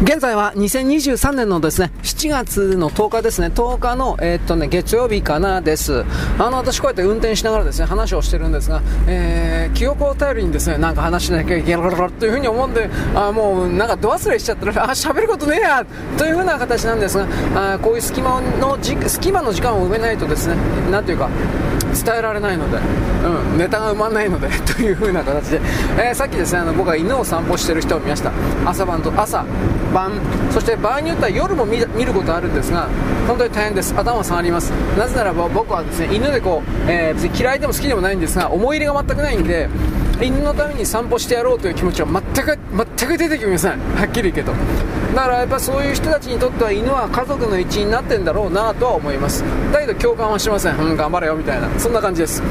現在は2023年のですね、7月の10日ですね、10日の、えー、っとね、月曜日かなです。あの、私こうやって運転しながらですね、話をしてるんですが、えー、記憶を頼りにですね、なんか話しなきゃいけないというふうに思うんで、あもうなんかド忘れしちゃったら、あ、喋ることねえやというふうな形なんですが、あこういう隙間のじ、隙間の時間を埋めないとですね、なんていうか、伝えられないので、うん、ネタが埋まらないので という風な形で、えー、さっきですねあの僕は犬を散歩してる人を見ました。朝晩と朝晩そして場合によっては夜も見ることあるんですが本当に大変です。頭が下がります。なぜならば僕はですね犬でこう、えー、別に嫌いでも好きでもないんですが思い入れが全くないんで犬のために散歩してやろうという気持ちは全く全く出てきません。はっきり言うけど。だからやっぱそういう人たちにとっては犬は家族の一員になってんだろうなとは思います。だけど共感はしません。うん頑張れよみたいな。そんな感じです。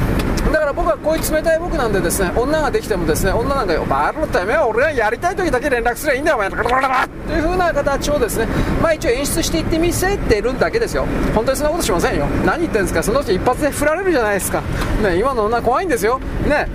だから僕はこういう冷たい僕なんでですね女ができてもですね女なんかよバールてめは俺がやりたい時だけ連絡すればいいんだよお前という風な形をですねまあ一応演出していってみせてるだけですよ。本当にそんなことしませんよ。何言ってんですかその人一発で振られるじゃないですか。ね今の女怖いんですよ。ね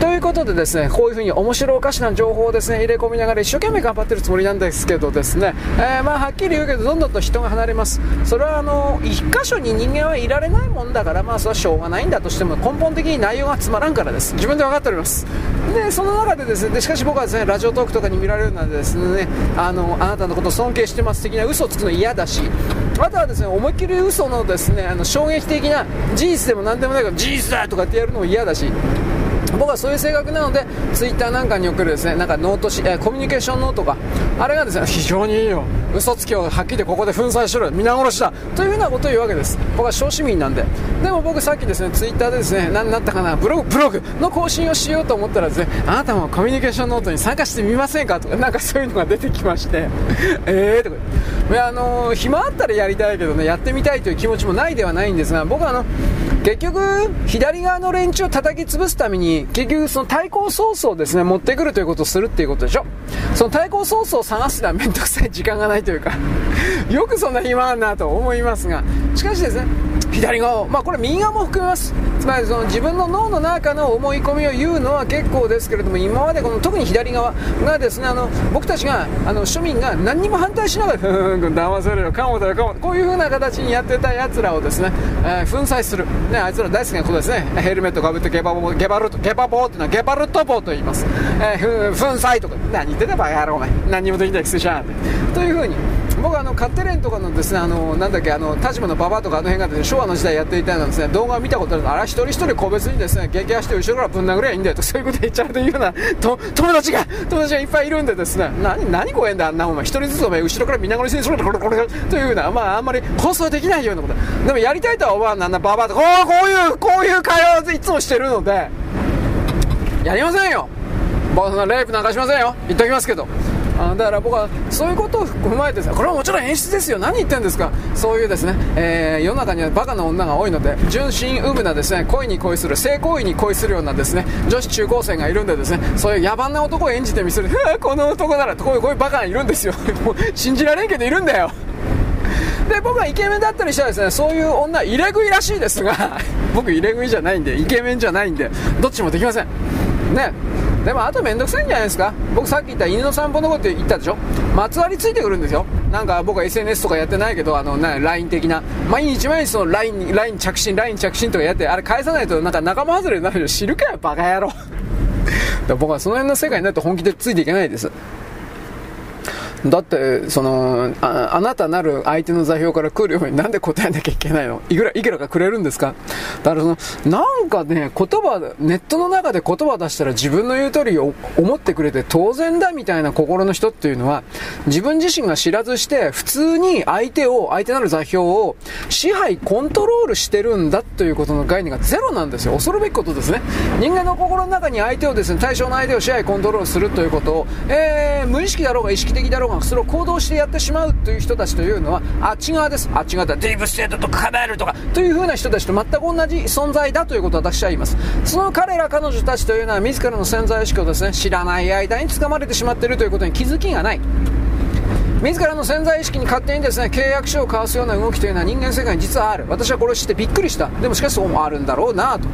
ということでですね、こういうふうに面白おかしな情報をですね、入れ込みながら一生懸命頑張ってるつもりなんですけどですね、えー、まあはっきり言うけど、どんどんと人が離れます。それはあの、一箇所に人間はいられないもんだから、まあそれはしょうがないんだとしても、根本的に内容がつまらんからです。自分で分かっております。で、その中でですね、でしかし僕はですね、ラジオトークとかに見られるのでですね、あの、あなたのことを尊敬してます的な嘘をつくの嫌だし、あとはですね、思いっきり嘘のですね、あの衝撃的な事実でも何でもないから事実だとかってやるのも嫌だし、僕はそういう性格なのでツイッターなんかに送るですねなんかノートし、えー、コミュニケーションノートがあれがですね非常にいいよ。嘘つきをはっきりここで粉砕しろ皆殺しだ。というふうなことを言うわけです。僕は小市民なんで。でも僕さっきですねツイッターでですね何だったかなブログブログの更新をしようと思ったらですねあなたもコミュニケーションノートに参加してみませんか？とかなんかそういうのが出てきまして。え えー、とか。いやあのー、暇あったらやりたいけどねやってみたいという気持ちもないではないんですが僕はあの結局左側の連中を叩き潰すために結局その対抗ソースをですね持ってくるということをするっていうことでしょ？その対抗ソースを探すのは面倒くさい時間がないというか よくそんな暇あんなと思いますがしかしですね左側まあこれ右側も含めます。つまりその自分の脳の中の思い込みを言うのは結構ですけれども今までこの特に左側がですねあの僕たちがあの庶民が何にも反対しながらふん騙されるかもだよかもこういう風な形にやってた奴らをですね、えー、粉砕する、ね、あいつら大好きなことですね。ヘルメットかぶってゲバボゲバルトゲバボーっていうのはゲバルトボーと言います、えー、粉砕とか。何言ってんだバカ野郎お前。何にもできないくせしゃんという風に僕あのカッテレンとかのですねあのなんだっけあの田島の馬場とかあの辺が、ね、昭和の時代やっていたようなですね動画を見たことあるあれ一人一人個別にですね激走して後ろからぶん殴りゃいいんだよとそういうこと言っちゃうというようなと友達が友達がいっぱいいるんでですね。何何怖えんだあんなお前一人ずつお前後ろから見ながらにするというようなまああんまり放送できないようなことでもやりたいとは思わんなんだババとこうこういうこういう会話をいつもしてるのでやりませんよ僕そんなレイプなんかしませんよ言っておきますけどあだから僕はそういうことを踏まえてこれはもちろん演出ですよ。何言ってんですか。そういうですね、えー、世の中にはバカな女が多いので純真無垢なですね恋に恋する性行為に恋するようなですね女子中高生がいるんでですねそういう野蛮な男を演じてみせる。この男ならこういうこういうバカがいるんですよ。もう信じられんけどいるんだよ。で僕はイケメンだったりしたらですねそういう女入れ食いらしいですが僕入れ食いじゃないんでイケメンじゃないんでどっちもできません。ね。でもあとめんどくさいんじゃないですか。僕さっき言った犬の散歩のこと言ったでしょ。まつわりついてくるんですよ。なんか僕は SNS とかやってないけどあのな LINE 的な。毎日毎日その LINE, LINE 着信 LINE 着信とかやってあれ返さないとなんか仲間外れになるよ。知るかよバカ野郎。僕はその辺の世界になると本気でついていけないです。だって、そのあ、あなたなる相手の座標から来るようになんで答えなきゃいけないの？いくら、いくらかくれるんですか？だからその、なんかね、言葉、ネットの中で言葉出したら自分の言う通りを思ってくれて当然だみたいな心の人っていうのは、自分自身が知らずして、普通に相手を、相手なる座標を支配、コントロールしてるんだということの概念がゼロなんですよ。恐るべきことですね。人間の心の中に相手をですね、対象の相手を支配、コントロールするということを、えー、無意識だろうが意識的だろうがそれを行動してやってしまうという人たちというのはあっち側です。あっち側だ。ディープステートとかカバールとかという風な人たちと全く同じ存在だということを私は言います。その彼ら彼女たちというのは自らの潜在意識をですね知らない間につかまれてしまっているということに気づきがない。自らの潜在意識に勝手にですね契約書を交わすような動きというのは人間世界に実はある。私はこれを知ってびっくりした。でもしかしそうもあるんだろうなと。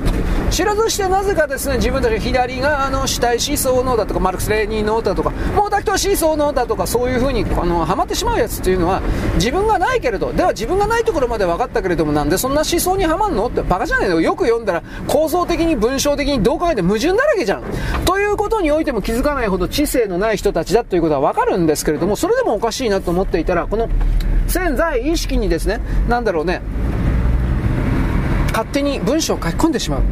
知らずしてなぜかですね、自分たち左側の主体思想のだとか、マルクス・レーニーのだとか、毛沢東思想のだとか、そういう風に、あの、ハマってしまうやつっていうのは、自分がないけれど、では自分がないところまで分かったけれども、なんでそんな思想にはまんのってバカじゃねえの？よく読んだら、構造的に文章的にどう考えて矛盾だらけじゃん。ということにおいても気づかないほど知性のない人たちだということは分かるんですけれども、それでもおかしい。しいなと思っていたら、この潜在意識にですね、なんだろうね、勝手に文章を書き込んでしまう。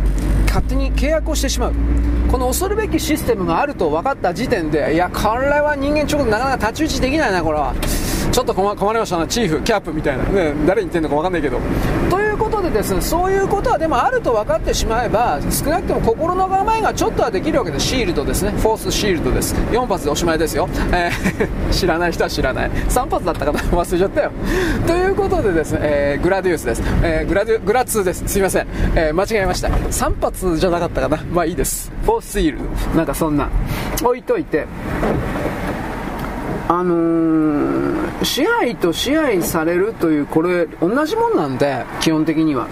勝手に契約をしてしまう。この恐るべきシステムがあると分かった時点で、いや、これは人間ちょっとなかなか太刀打ちできないな、これは。ちょっと困りましたな、チーフ、キャップみたいな。ね、誰に言ってんのか分かんないけど。ということでですね、そういうことはでもあると分かってしまえば、少なくとも心の構えがちょっとはできるわけで。シールドですね。フォースシールドです。4発でおしまいですよ。えー 知らない人は知らない。3発だったかな 忘れちゃったよ。ということでですね、えーグラディウスです。えーグラディグラ2です。すいません。えー間違えました。3発じゃなかったかなまあいいです。フォースシールド。なんかそんな。置いといて。あのー、支配と支配されるという、これ、同じもんなんで、基本的には。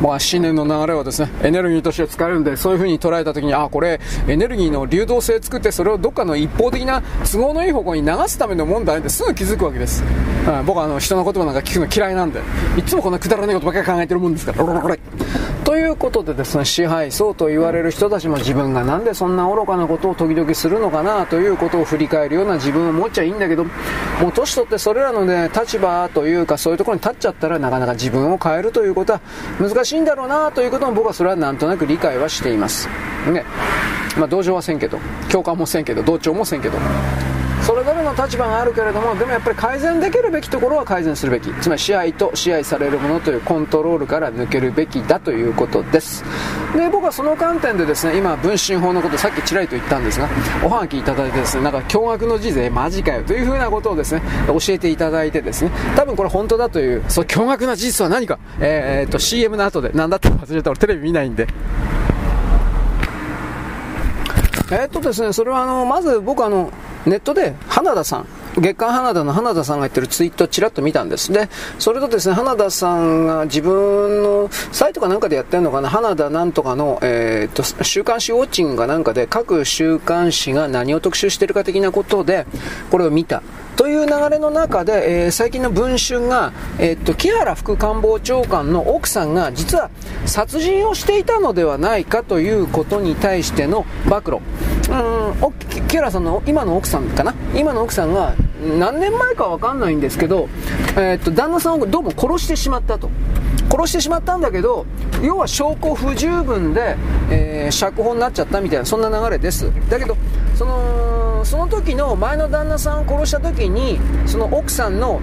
まあ、新年の流れはですね、エネルギーとして使えるんで、そういう風に捉えたときに、あ、これ、エネルギーの流動性作って、それをどっかの一方的な都合のいい方向に流すためのもんだってすぐ気づくわけです。うん、僕はあの、人の言葉なんか聞くの嫌いなんで、いつもこんなくだらないことばっかり考えてるもんですから、ということでですね、支配層と言われる人たちも自分がなんでそんな愚かなことを時々するのかなということを振り返るような自分を持っちゃいいんだけど、もう年取ってそれらのね、立場というかそういうところに立っちゃったらなかなか自分を変えるということは難しいんだろうなということも僕はそれはなんとなく理解はしています。ね。まあ同情はせんけど、共感もせんけど、同調もせんけど。それでの立場があるけれどもでもやっぱり改善できるべきところは改善するべき。つまり支配と支配されるものというコントロールから抜けるべきだということです。で僕はその観点でですね今文春法のことさっきちらりと言ったんですがおはがきいただいてですねなんか驚愕の事税マジかよというふうなことをですね教えていただいてですね多分これ本当だというそう驚愕な事実は何か。えー、っと CM の後で何だって忘れた俺テレビ見ないんで。えーっとですね、それはあの、まず僕あの、ネットで花田さん、月刊花田の花田さんが言ってるツイートをちらっと見たんです。で、それとですね、花田さんが自分のサイトかなんかでやってるのかな、花田なんとかの、えー、っと、週刊誌ウォッチングかなんかで各週刊誌が何を特集してるか的なことで、これを見た。という流れの中で、えー最近の文春が、えーっと、木原副官房長官の奥さんが実は殺人をしていたのではないかということに対しての暴露。うん、木原さんの今の奥さんかな？今の奥さんが何年前かわかんないんですけど、えーっと、旦那さんをどうも殺してしまったと。殺してしまったんだけど、要は証拠不十分で、えー釈放になっちゃったみたいな、そんな流れです。だけど、その、その時の前の旦那さんを殺した時に、その奥さんの、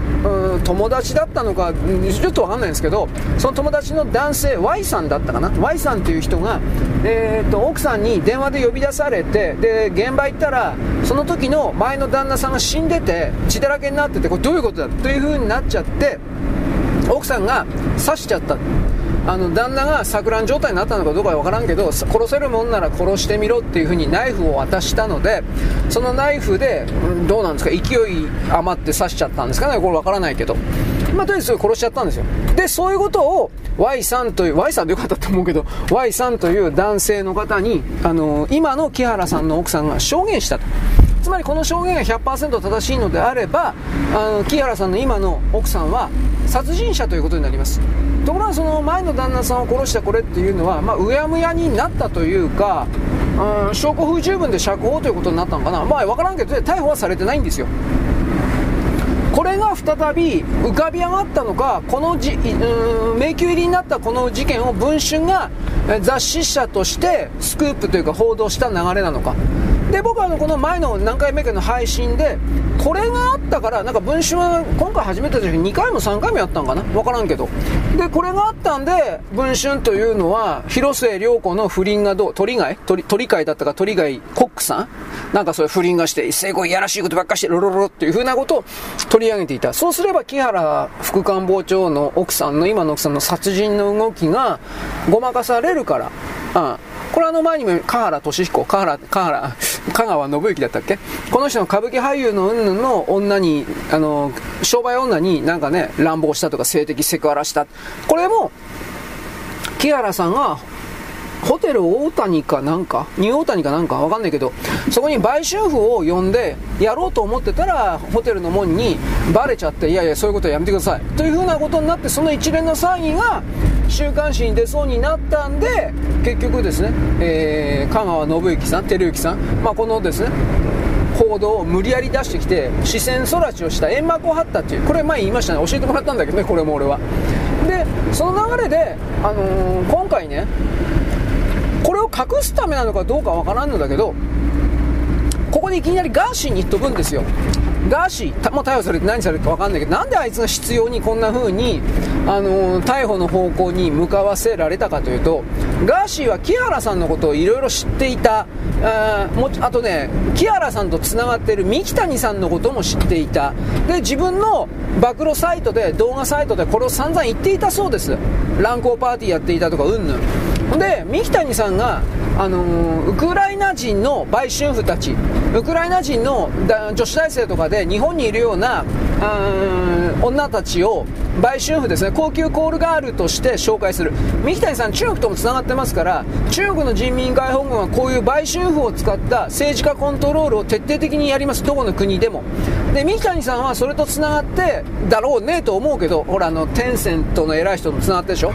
友達だったのか、ちょっとわかんないんですけど、その友達の男性、Y さんだったかな ?Y さんという人が、えーと、奥さんに電話で呼び出されて、で、現場行ったら、その時の前の旦那さんが死んでて、血だらけになってて、これどういうことだ？という風になっちゃって、奥さんが刺しちゃったあの旦那が錯乱状態になったのかどうかは分からんけど殺せるもんなら殺してみろっていう風にナイフを渡したのでそのナイフで、うんどうなんですか勢い余って刺しちゃったんですか？ねこれ分からないけど。まあとりあえず殺しちゃったんですよ。でそういうことを Y さんという Y さんでよかったと思うけど Y さんという男性の方にあの今の木原さんの奥さんが証言したと。つまりこの証言が100%正しいのであればあの木原さんの今の奥さんは殺人者ということになります。ところがその前の旦那さんを殺したこれっていうのは、まあ、うやむやになったというか、うん、証拠不十分で釈放ということになったのかなまあ分からんけど逮捕はされてないんですよこれが再び浮かび上がったのか、このじ、うん迷宮入りになったこの事件を文春が雑誌社としてスクープというか報道した流れなのか。で、僕はこの前の何回目かの配信で、これがあったから、なんか文春は今回始めた時2回も3回もやったんかな？わからんけど。で、これがあったんで、文春というのは、広末涼子の不倫がどう、鳥貝鳥、鳥貝だったか鳥貝コックさん？なんかそういう不倫がして、一斉こういやらしいことばっかして、ロロロロっていう風なことを取り上げていた。そうすれば木原副官房長の奥さんの、今の奥さんの殺人の動きがごまかされるから。うん。これあの前にも、香原俊彦、香原、香原、香川信之だったっけ？この人の歌舞伎俳優のうんぬんの女に、あの、商売女になんかね、乱暴したとか性的セクハラした。これも、木原さんがホテル大谷かなんか、ニュー大谷かなんか？わかんないけど、そこに売春婦を呼んでやろうと思ってたら、ホテルの門にバレちゃって、いやいや、そういうことはやめてください。というふうなことになって、その一連の騒ぎが週刊誌に出そうになったんで、結局ですね、えー、香川信之さん、照之さん、まあ、このですね、報道を無理やり出してきて視線そらちをした煙幕を張ったっていうこれ前言いましたね。教えてもらったんだけどねこれも俺は。でその流れで、あのー、今回ねこれを隠すためなのかどうかわからんのだけどここでいきなりガーシーに言っとくんですよガーシー、もう逮捕されて何されるか分かんないけど、なんであいつが執拗にこんな風に、あのー、逮捕の方向に向かわせられたかというと、ガーシーは木原さんのことをいろいろ知っていた、あもあとね、木原さんとつながってる三木谷さんのことも知っていた。で、自分の暴露サイトで、動画サイトでこれを散々言っていたそうです。乱交パーティーやっていたとか、うんぬん。で、三木谷さんが、あのー、ウクライナ人の売春婦たち、ウクライナ人の女子大生とかで日本にいるような女たちを売春婦ですね、高級コールガールとして紹介する。三木谷さん、中国ともつながってますから、中国の人民解放軍はこういう売春婦を使った政治家コントロールを徹底的にやります。どこの国でも。で、三木谷さんはそれとつながって、だろうねと思うけど、ほら、あの、テンセントの偉い人とつながってでしょ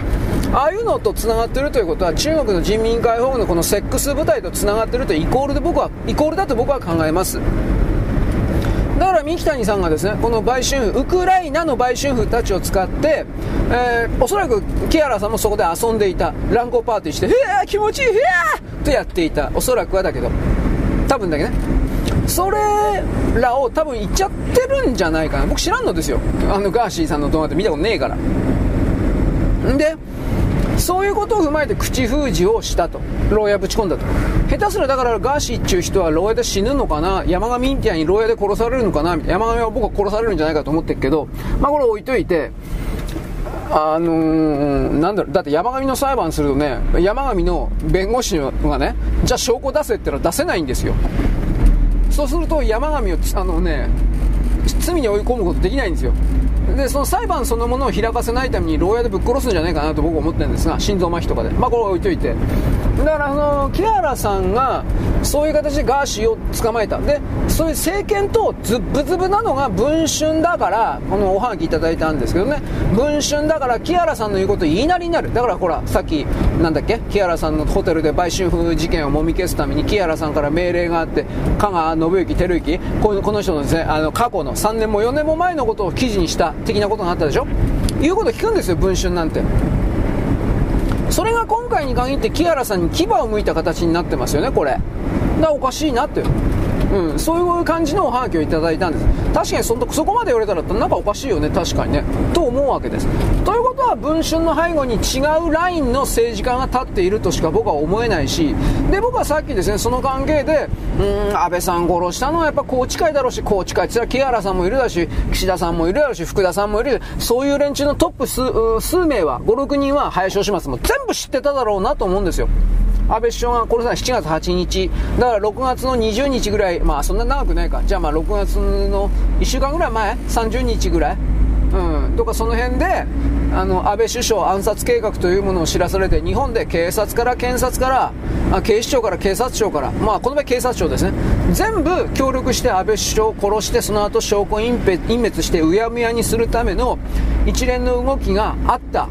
ああいうのとつながってるということは中国の人民解放軍のこのセックス部隊とつながってるとイコールで僕はイコールだと僕は考えます。だから三木谷さんがですねこの売春婦ウクライナの売春婦たちを使って、えー、おそらく木原さんもそこで遊んでいた。乱交パーティーして「へえ気持ちいいへえ!」とやっていた。おそらくはだけど。多分だけね。それらを多分言っちゃってるんじゃないかな。僕知らんのですよ。あのガーシーさんの動画って見たことねえから。んでそういうことを踏まえて口封じをしたと。牢屋ぶち込んだと。下手すらだからガーシーっていう人は牢屋で死ぬのかな？山上みたいに牢屋で殺されるのかな？山上は僕は殺されるんじゃないかと思ってるけど、まあこれ置いといて、あのー、なんだろう、だって山上の裁判するとね、山上の弁護士がね、じゃあ証拠出せって言ったら出せないんですよ。そうすると山上を、あのね、罪に追い込むことできないんですよ。でその裁判そのものを開かせないために牢屋でぶっ殺すんじゃないかなと僕は思ってるんですが心臓麻痺とかでまあこれは置いといて。だからあの木原さんがそういう形でガーシーを捕まえた。でそういう政権とズブズブなのが文春だからこのおはがきいただいたんですけどね。文春だから木原さんの言うこと言いなりになる。だからほらさっきなんだっけ？木原さんのホテルで売春婦事件をもみ消すために木原さんから命令があって香川信之照之このこの人のですねあの過去の3年も4年も前のことを記事にした的なことがあったでしょ？言うこと聞くんですよ文春なんて。それが今回に限ってキアラさんに牙を向いた形になってますよねこれ。だおかしいなって。うん、そういう感じのおはがきをいただいたんです。確かにそそこまで言われたらなんかおかしいよね確かにね。思うわけです。ということは文春の背後に違うラインの政治家が立っているとしか僕は思えないしで僕はさっきですねその関係でうん安倍さん殺したのはやっぱ宏池会だろうし宏池会って木原さんもいるだし岸田さんもいるだろうし福田さんもいる。そういう連中のトップ数数名は56人は林芳正も全部知ってただろうなと思うんですよ。安倍首相が殺され7月8日、だから6月の20日ぐらい、まあそんな長くないか、じゃあまあ6月の1週間ぐらい前、30日ぐらい、うん、とかその辺で、あの安倍首相暗殺計画というものを知らされて、日本で警察から検察から、あ警視庁から警察庁から、まあこの場合警察庁ですね、全部協力して安倍首相を殺して、その後証拠隠滅してうやむやにするための一連の動きがあった。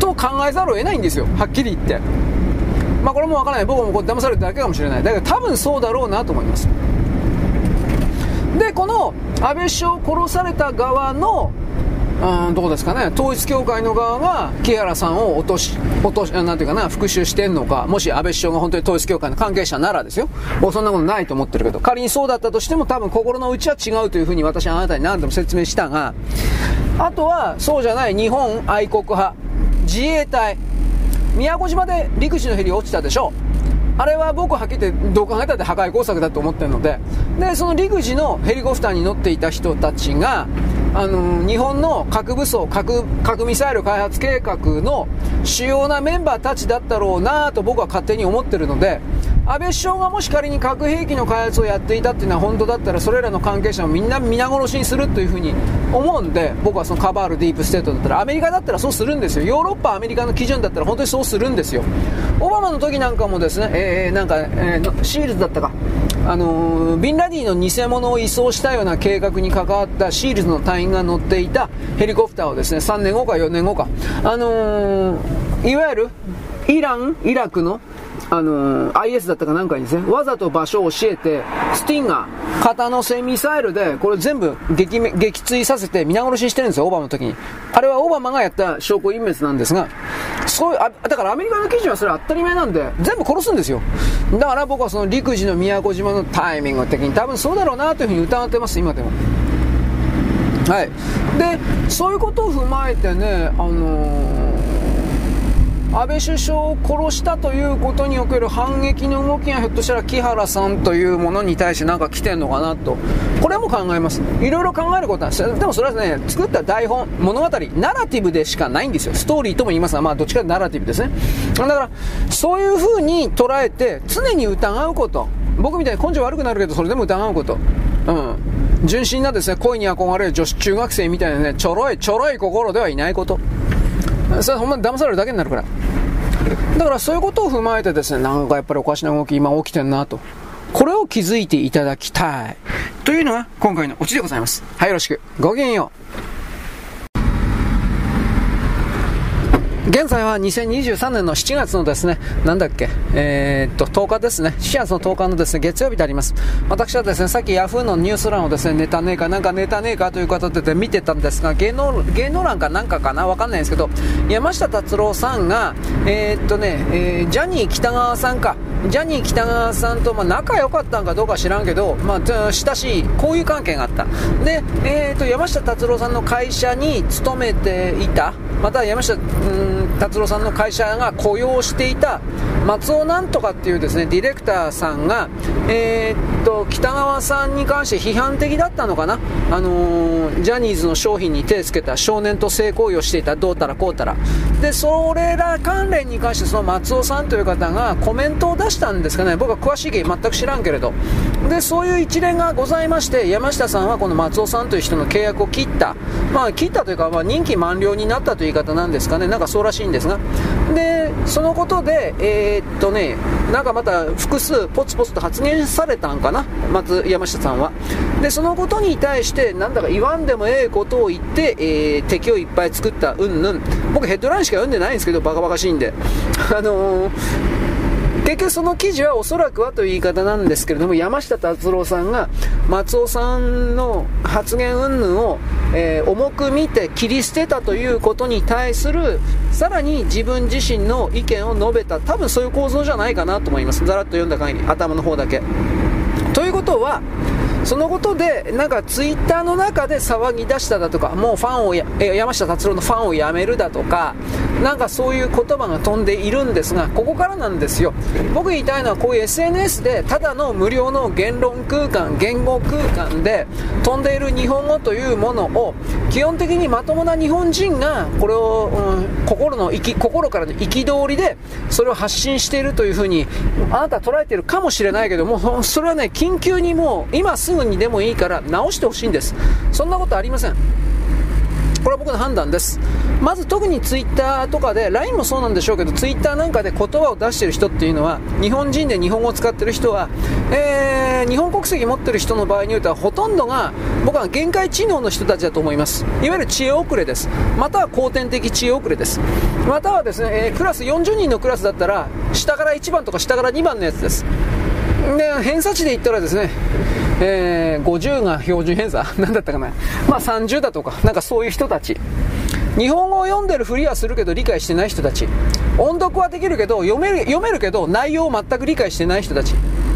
と考えざるを得ないんですよ、はっきり言って。まあこれもわからない。僕もこう騙されただけかもしれない。だけど多分そうだろうなと思います。でこの安倍首相を殺された側のうんどうですかね統一教会の側が木原さんを落とし落としなんていうかな復讐してんのかもし安倍首相が本当に統一教会の関係者ならですよ。もうそんなことないと思ってるけど仮にそうだったとしても多分心の内は違うというふうに私はあなたに何度も説明したがあとはそうじゃない日本愛国派自衛隊宮古島で陸自のヘリ落ちたでしょ。うあれは僕はっきり言ってどう考えたって破壊工作だと思ってるので。でその陸自のヘリコプターに乗っていた人たちがあの日本の核武装核核ミサイル開発計画の主要なメンバーたちだったろうなと僕は勝手に思ってるので安倍首相がもし仮に核兵器の開発をやっていたっていうのは本当だったらそれらの関係者もみんな皆殺しにするというふうに思うんで僕はそのカバールディープステートだったらアメリカだったらそうするんですよ。ヨーロッパアメリカの基準だったら本当にそうするんですよ。オバマの時なんかもですね、えー、なんか、えー、シールズだったか。あのー、ビンラディンの偽物を移送したような計画に関わったシールズの隊員が乗っていたヘリコプターをですね3年後か4年後か、あのー、いわゆるイラン、イラクのあのー、IS だったかなんかにですね、わざと場所を教えて、スティンガー、型の戦ミサイルで、これ全部撃撃墜させて皆殺ししてるんですよ、オバマの時に。あれはオバマがやった証拠隠滅なんですが、そういう、あだからアメリカの記事はそれ当たり前なんで、全部殺すんですよ。だから僕はその陸自の宮古島のタイミング的に多分そうだろうなというふうに疑ってます、今でも。はい。で、そういうことを踏まえてね、あのー安倍首相を殺したということにおける反撃の動きがひょっとしたら木原さんというものに対して何か来てんのかなと。これも考えます。いろいろ考えることなんです。でもそれはね、作った台本、物語、ナラティブでしかないんですよ。ストーリーとも言いますが、まあどっちかとナラティブですね。だから、そういう風に捉えて、常に疑うこと。僕みたいに根性悪くなるけど、それでも疑うこと。うん。純真なですね、恋に憧れる女子中学生みたいなね、ちょろい、ちょろい心ではいないこと。それほんま騙されるだけになるから。だからそういうことを踏まえてですね、なんかやっぱりおかしな動き今起きてんなと。これを気づいていただきたい。というのが今回のオチでございます。はい、よろしく。ごきげんよう。現在は2023年の7月のですね、なんだっけ、えー、っと、10日ですね、7月の10日のですね、月曜日であります。私はですね、さっき Yahoo のニュース欄をですね、ネタねえか、なんかネタねえかという形で見てたんですが、芸能、芸能欄かなんかかなわかんないんですけど、山下達郎さんが、えー、っとね、えー、ジャニー北川さんか、ジャニー北川さんと、まあ、仲良かったんかどうか知らんけど、まあ、親しい交友関係があった。で、えー、っと、山下達郎さんの会社に勤めていた、また山下、うん達郎さんの会社が雇用していた松尾なんとかっていうですねディレクターさんが、えー、っと北川さんに関して批判的だったのかな、あのー、ジャニーズの商品に手をつけた少年と性行為をしていたどうたらこうたら。でそれら関連に関してその松尾さんという方がコメントを出したんですかね。僕は詳しい原因全く知らんけれど。でそういう一連がございまして山下さんはこの松尾さんという人の契約を切った。まあ切ったというか、まあ、任期満了になったという言い方なんですかね。なんかそうらしいんですがでそのことでえー、っとねなんかまた複数ポツポツと発言されたんかな松山下さんは。でそのことに対してなんだか言わんでもええことを言って、えー、敵をいっぱい作ったうんぬん。僕ヘッドラインしか読んでないんですけどバカバカしいんで。あのー結局その記事はおそらくはという言い方なんですけれども、山下達郎さんが松尾さんの発言云々を、えー、重く見て切り捨てたということに対する、さらに自分自身の意見を述べた、多分そういう構造じゃないかなと思います。ざらっと読んだ限り、頭の方だけ。ということは、そのことで、なんかツイッターの中で騒ぎ出しただとか、もうファンをや、山下達郎のファンをやめるだとか、なんかそういう言葉が飛んでいるんですが、ここからなんですよ。僕言いたいのはこういう SNS で、ただの無料の言論空間、言語空間で飛んでいる日本語というものを、基本的にまともな日本人が、これを、うん、心のき、心からの憤りで、それを発信しているというふうに、あなた捉えているかもしれないけども、それはね、緊急にもう、今すぐぐにでもいいから直してほしいんです。そんなことありません。これは僕の判断です。まず特にツイッターとかで LINE もそうなんでしょうけどツイッターなんかで言葉を出してる人っていうのは日本人で日本語を使ってる人は、えー、日本国籍持ってる人の場合に言うとほとんどが僕は限界知能の人たちだと思います。いわゆる知恵遅れです。または後天的知恵遅れです。またはですね、えー、クラス40人のクラスだったら下から1番とか下から2番のやつです。で偏差値で言ったらですねえー、50が標準偏差？何だったかな？まあ30だとか、なんかそういう人たち。日本語を読んでるふりはするけど理解してない人たち。音読はできるけど、読める、読めるけど内容を全く理解してない人たち。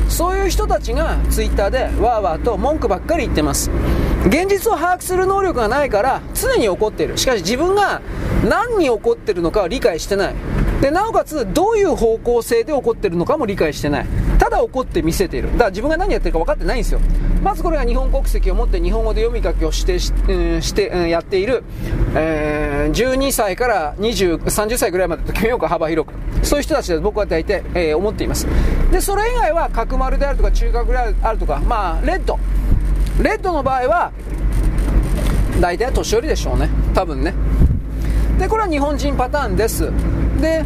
そういう人たちがツイッターでわーわーと文句ばっかり言ってます。現実を把握する能力がないから常に怒っている。しかし自分が何に怒ってるのかは理解してない。で、なおかつどういう方向性で怒ってるのかも理解してない。ただ怒って見せている。だから自分が何やってるか分かってないんですよ。まずこれが日本国籍を持って日本語で読み書きをしてし,、うん、して、うん、やっている、えー、12歳から20、30歳ぐらいまでと決めようか、幅広く。そういう人たちで僕は大体、えー、思っています。で、それ以外は角丸であるとか中核であるとか、まあ、レッド。レッドの場合は、大体年寄りでしょうね。多分ね。で、これは日本人パターンです。で、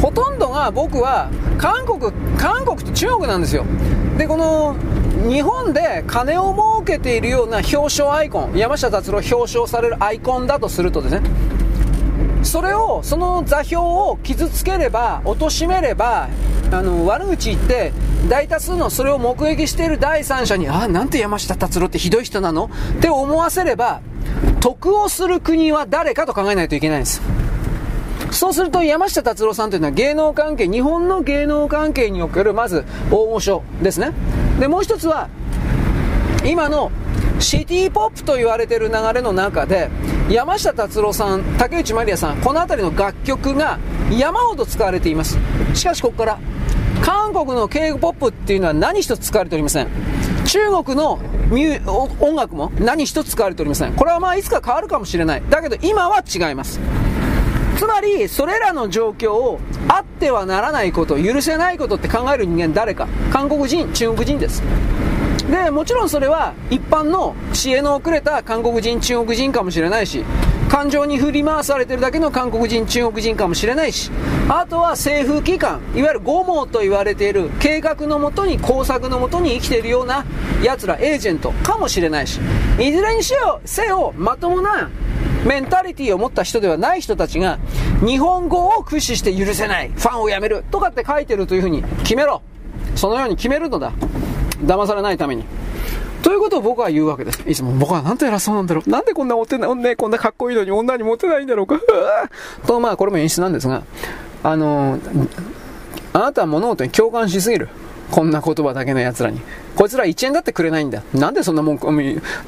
ほとんどが僕は韓国、韓国と中国なんですよ。で、この日本で金を儲けているような表彰アイコン、山下達郎表彰されるアイコンだとするとですね、それを、その座標を傷つければ、貶めれば、あの、悪口言って、大多数のそれを目撃している第三者に、ああ、なんて山下達郎ってひどい人なの？って思わせれば、得をする国は誰かと考えないといけないんです。そうすると山下達郎さんというのは芸能関係、日本の芸能関係におけるまず大御所ですね。で、もう一つは、今のシティポップと言われている流れの中で、山下達郎さん、竹内まりやさん、この辺りの楽曲が山ほど使われています。しかしここから、韓国の K-POP っていうのは何一つ使われておりません。中国の音楽も何一つ使われておりません。これはまあいつか変わるかもしれない。だけど今は違います。つまり、それらの状況をあってはならないこと、許せないことって考える人間誰か？韓国人、中国人です。で、もちろんそれは一般の知恵の遅れた韓国人、中国人かもしれないし、感情に振り回されてるだけの韓国人、中国人かもしれないし、あとは政府機関、いわゆる五毛と言われている計画のもとに、工作のもとに生きているような奴ら、エージェントかもしれないし、いずれにせよ、せよ、まともなメンタリティーを持った人ではない人たちが、日本語を駆使して許せない、ファンをやめる、とかって書いてるというふうに決めろ。そのように決めるのだ。騙されないために。ということを僕は言うわけです。いつも僕はなんて偉そうなんだろう。なんでこんなモテない、ね、こんなかっこいいのに女にモテないんだろうか。と、まあこれも演出なんですが、あのあなたは物事に共感しすぎる。こんな言葉だけの奴らに。こいつら1円だってくれないんだ。なんでそんなもん、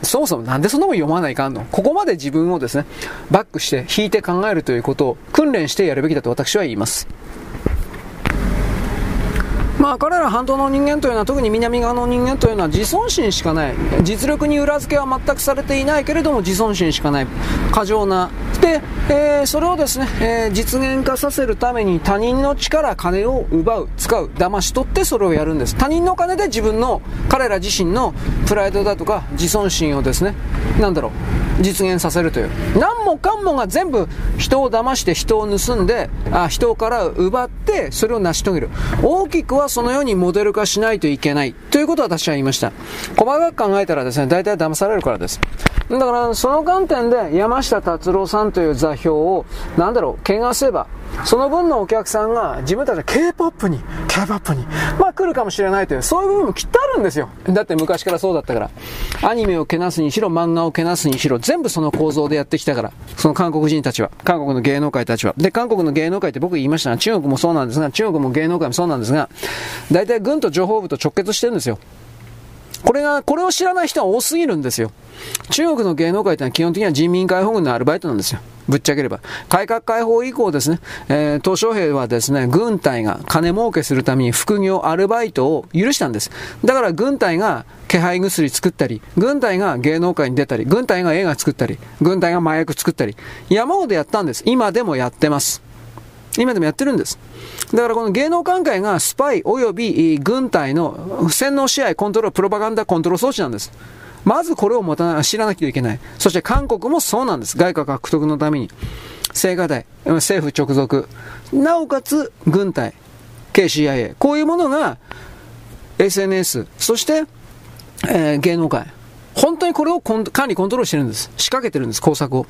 そもそもなんでそんなもん読まないかんの？ここまで自分をですね、バックして引いて考えるということを訓練してやるべきだと私は言います。まあ彼ら半島の人間というのは特に南側の人間というのは自尊心しかない。実力に裏付けは全くされていないけれども自尊心しかない。過剰な。で、えー、それをですね、えー、実現化させるために他人の力金を奪う。使う。騙し取ってそれをやるんです。他人の金で自分の彼ら自身のプライドだとか自尊心をですねなんだろう。実現させるという。何もかんもが全部人を騙して人を盗んであ人から奪ってそれを成し遂げる。大きくはそのようにモデル化しないといけないということを私は言いました。細かく考えたらですね大体騙されるからです。だからその観点で山下達郎さんという座標をなんだろう汚せばその分のお客さんが自分たちの K-POP に、K-POP に、まあ来るかもしれないという、そういう部分もきっとあるんですよ。だって昔からそうだったから。アニメをけなすにしろ、漫画をけなすにしろ、全部その構造でやってきたから。その韓国人たちは。韓国の芸能界たちは。で、韓国の芸能界って僕言いましたが、中国もそうなんですが、中国も芸能界もそうなんですが、大体軍と情報部と直結してるんですよ。これが、これを知らない人は多すぎるんですよ。中国の芸能界ってのは基本的には人民解放軍のアルバイトなんですよ。ぶっちゃければ。改革開放以降ですね、えー、鄧小平はですね、軍隊が金儲けするために副業、アルバイトを許したんです。だから軍隊が気配薬作ったり、軍隊が芸能界に出たり、軍隊が映画作ったり、軍隊が麻薬作ったり、山ほどやったんです。今でもやってます。今でもやってるんです。だからこの芸能関係がスパイ及び軍隊の洗脳支配、コントロール、プロパガンダコントロール装置なんです。まずこれを持た知らなきゃいけない。そして韓国もそうなんです。外貨獲得のために。青瓦台、政府直属。なおかつ、軍隊、KCIA。こういうものが、SNS、そして、えー、芸能界。本当にこれを管理コントロールしてるんです。仕掛けてるんです、工作を。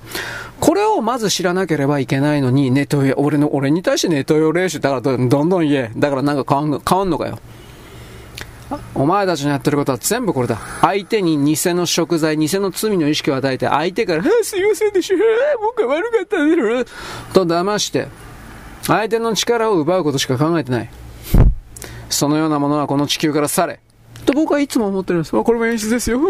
これをまず知らなければいけないのに、ネトヨ、俺の、俺に対してネトヨ練習、だからどんどん言え。だからなんか変わん変わんのかよ。お前たちのやってることは全部これだ。相手に偽の食材、偽の罪の意識を与えて、相手から、すいませんでした、僕は悪かったんだろ、と騙して、相手の力を奪うことしか考えてない。そのようなものはこの地球から去れ。と僕はいつも思ってるんです。これも演出ですよ。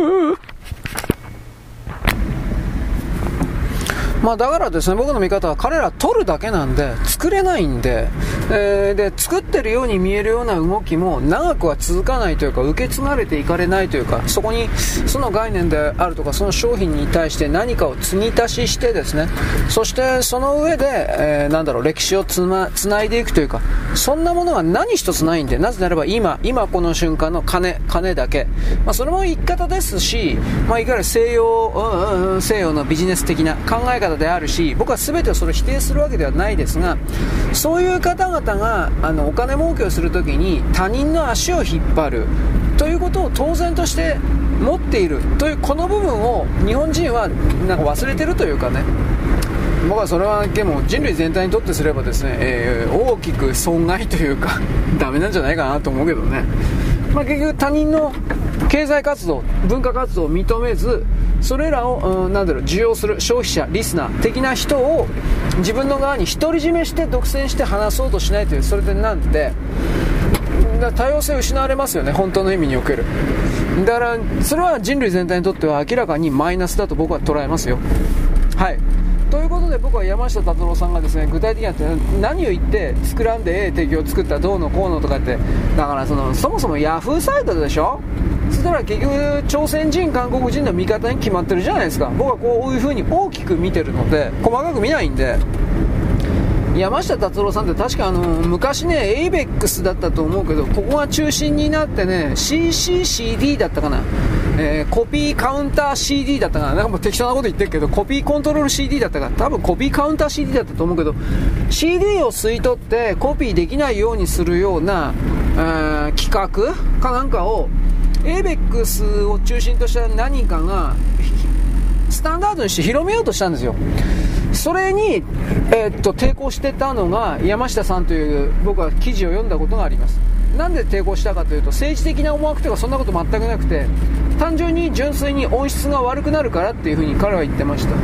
まあ、だからですね、僕の見方は彼ら取るだけなんで、作れないんで、えー、で、作ってるように見えるような動きも長くは続かないというか、受け継がれていかれないというか、そこにその概念であるとか、その商品に対して何かを継ぎ足ししてですね、そしてその上で、えー、なんだろう、歴史をつま、つないでいくというか、そんなものは何一つないんで、なぜならば今、今この瞬間の金、金だけ。まあ、それも言い方ですし、まあ、いわゆる西洋、うんうん、西洋のビジネス的な考え方であるし、僕は全てそれを否定するわけではないですが、そういう方々が、あの、お金儲けをするときに他人の足を引っ張る、ということを当然として持っているというこの部分を日本人はなんか忘れてるというかね。僕はそれはでも人類全体にとってすればですね、えー、大きく損害というか ダメなんじゃないかなと思うけどね、まあ、結局他人の経済活動文化活動を認めずそれらを、うん、なんだろう受容する消費者リスナー的な人を自分の側に独り占めして独占して話そうとしないというそれでなんで多様性失われますよね本当の意味における。だからそれは人類全体にとっては明らかにマイナスだと僕は捉えますよ。はい。で僕は山下達郎さんがですね具体的には何を言って作らんでええ敵を作ったどうのこうのとかってだからそのそもそも yahoo サイトでしょ？そしたら結局朝鮮人韓国人の味方に決まってるじゃないですか。僕はこういう風に大きく見てるので細かく見ないんで。山下達郎さんって確かあの昔ね、エイベックスだったと思うけど、ここが中心になってね、CCCD だったかな、えー、コピーカウンター CD だったかな、なんかもう適当なこと言ってるけど、コピーコントロール CD だったか多分コピーカウンター CD だったと思うけど、CD を吸い取ってコピーできないようにするような、えー、企画かなんかを、エイベックスを中心とした何かが、スタンダードにして広めようとしたんですよ。それに、えー、っと抵抗してたのが山下さんという僕は記事を読んだことがあります。なんで抵抗したかというと政治的な思惑とかそんなこと全くなくて単純に純粋に音質が悪くなるからっていうふうに彼は言ってました、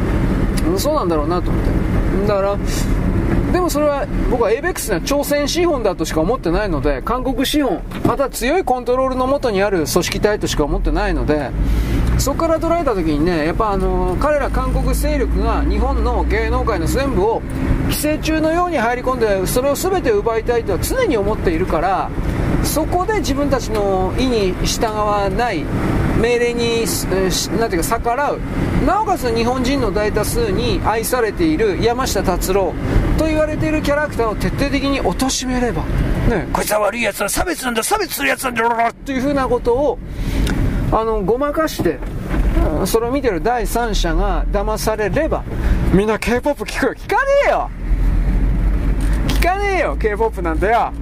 うん、そうなんだろうなと思って。だからでもそれは僕は ABEX には朝鮮資本だとしか思ってないので韓国資本また強いコントロールのもとにある組織体としか思ってないのでそこから捉えた時にねやっぱあの彼ら韓国勢力が日本の芸能界の全部を寄生虫のように入り込んでそれを全て奪いたいとは常に思っているからそこで自分たちの意に従わない命令に、なんていうか逆らう。なおかつ日本人の大多数に愛されている山下達郎と言われているキャラクターを徹底的に貶めれば、ね、こいつは悪いやつだ差別なんだ差別するやつなんだというふうなことをあのごまかしてそれを見てる第三者が騙されればみんな K-POP 聞くよ。聞かねえよ。聞かねえよ K-POP なんてよ。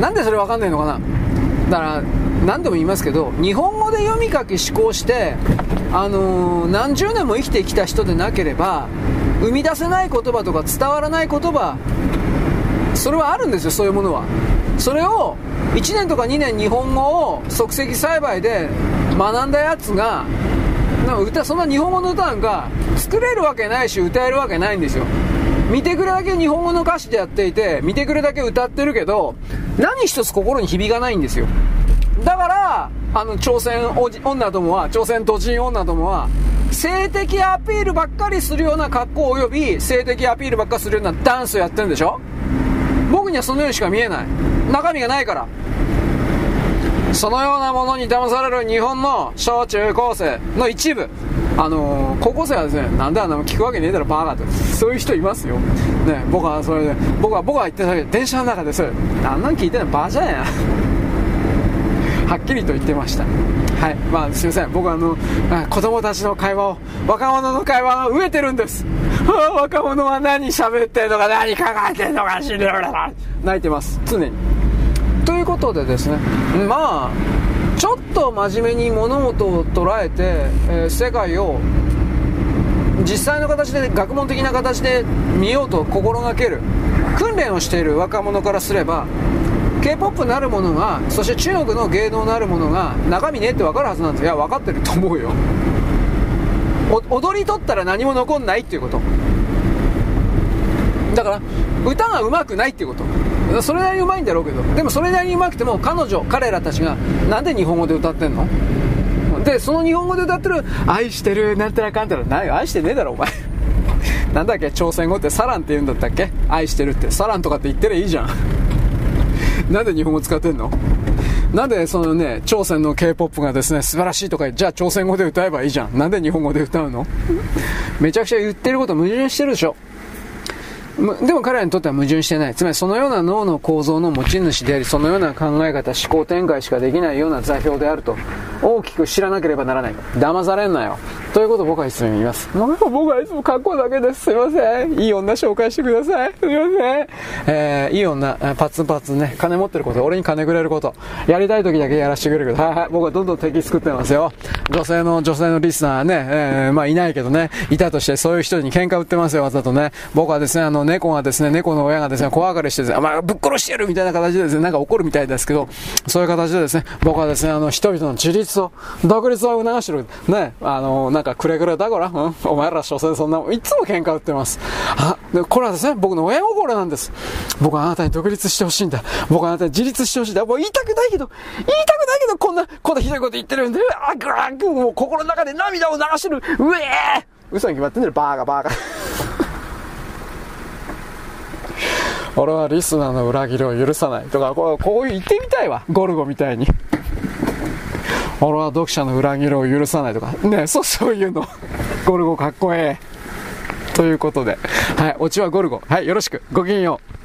なんでそれわかんないのかな。だから何度も言いますけど日本語で読み書き思考してあのー、何十年も生きてきた人でなければ生み出せない言葉とか伝わらない言葉それはあるんですよそういうものは。それを1年とか2年日本語を即席栽培で学んだやつがなんか歌そんな日本語の歌なんか作れるわけないし歌えるわけないんですよ。見てくれだけ日本語の歌詞でやっていて見てくれだけ歌ってるけど何一つ心に響かないんですよ。だからあの朝鮮女どもは朝鮮都人女どもは性的アピールばっかりするような格好及び性的アピールばっかりするようなダンスをやってるんでしょ？僕にはそのようにしか見えない中身がないからそのようなものに騙される日本の小中高生の一部あのー、高校生はですね、なんであんな聞くわけねえだろ、バーガーって。そういう人いますよ。ね、僕はそれで、僕は、僕は言ってたけど、電車の中でそれ、あんなん聞いてんのバージャンや。はっきりと言ってました。はい。まあ、すいません。僕はあの、子供たちの会話を、若者の会話が飢えてるんです。若者は何喋ってんのか、何考えてんのか、死ぬ泣いてます。常に。ということでですね、まあ、ちょっと真面目に物事を捉えて、えー、世界を実際の形で学問的な形で見ようと心がける訓練をしている若者からすれば k p o p なるものがそして中国の芸能なるものが中身ねって分かるはずなんですいや分かってると思うよ。踊り取ったら何も残んないっていうこと。だから歌が上手くないっていうこと。それなりに上手いんだろうけど。でもそれなりに上手くても彼女彼らたちがなんで日本語で歌ってんの？でその日本語で歌ってる「愛してる」なんてらかんたらない愛してねえだろお前。なんだっけ？朝鮮語ってサランって言うんだったっけ？愛してるって。サランとかって言ってりゃいいじゃん。なんで日本語使ってんの？なんでそのね、朝鮮の K-POP がですね、素晴らしいとか、じゃあ朝鮮語で歌えばいいじゃん。なんで日本語で歌うの？めちゃくちゃ言ってること矛盾してるでしょ。でも彼らにとっては矛盾してない。つまりそのような脳の構造の持ち主であり、そのような考え方、思考展開しかできないような座標であると、大きく知らなければならない。騙されんなよ。ということを僕はいつも言います。僕はいつも格好だけです。すいません。いい女紹介してください。すいません。えー、いい女、パツンパツンね、金持ってること、俺に金くれること、やりたい時だけやらせてくれるけど、はいはい、僕はどんどん敵作ってますよ。女性の、女性のリスナーね、えー、まあいないけどね、いたとしてそういう人に喧嘩売ってますよ、わざとね。僕はですね、あの、猫がですね、猫の親がですね、怖がりしてですね、まあ、ぶっ殺してやるみたいな形でですね、なんか怒るみたいですけど、そういう形でですね、僕はですね、あの、人々の自立を、独立を促してる。ね、あの、なんかくれぐれだこら、うん、お前ら所詮そんな、いつも喧嘩売ってます。あ、でこれはですね、僕の親心なんです。僕はあなたに独立してほしいんだ。僕はあなたに自立してほしいんだ。もう言いたくないけど、言いたくないけど、こんな、こんなひどいこと言ってるんで、あ、ぐらぐもう心の中で涙を流してる。うえー嘘に決まってんだよ、バーガーバーガー。俺はリスナーの裏切りを許さないとか、こうこう言ってみたいわ。ゴルゴみたいに。俺は読者の裏切りを許さないとか。ねそう、そういうの。ゴルゴかっこええ。ということで。はい、オチはゴルゴ。はい、よろしく。ごきげんよう。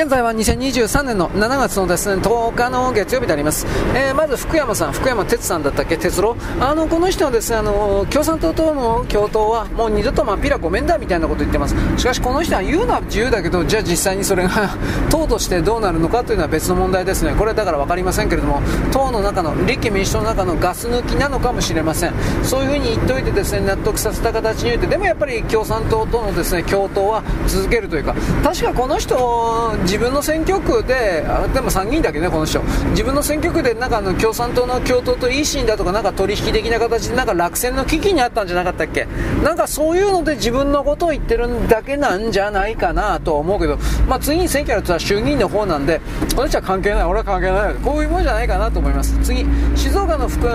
現在は2023年の7月のですね10日の月曜日であります、えー、まず福山さん、福山哲さんだったっけ、哲郎、あのこの人はですねあの共産党との共闘はもう二度とまあピラごめんだみたいなこと言ってます、しかしこの人は言うのは自由だけど、じゃあ実際にそれが 党としてどうなるのかというのは別の問題ですね、これだから分かりませんけれども、党の中の、立憲民主党の中のガス抜きなのかもしれません、そういうふうに言っておいてですね納得させた形に言って、でもやっぱり共産党とのですね共闘は続けるというか、確かこの人、自分の選挙区で、あでも参議院だけね、この人、自分の選挙区でなんかあの共産党の共闘と維新だとか、なんか取引的な形でなんか落選の危機にあったんじゃなかったっけ、なんかそういうので自分のことを言ってるだけなんじゃないかなと思うけど、まあ、次に選挙やるとは衆議院の方なんで、この人は関係ない、俺は関係ない、こういうもんじゃないかなと思います。次、静岡の福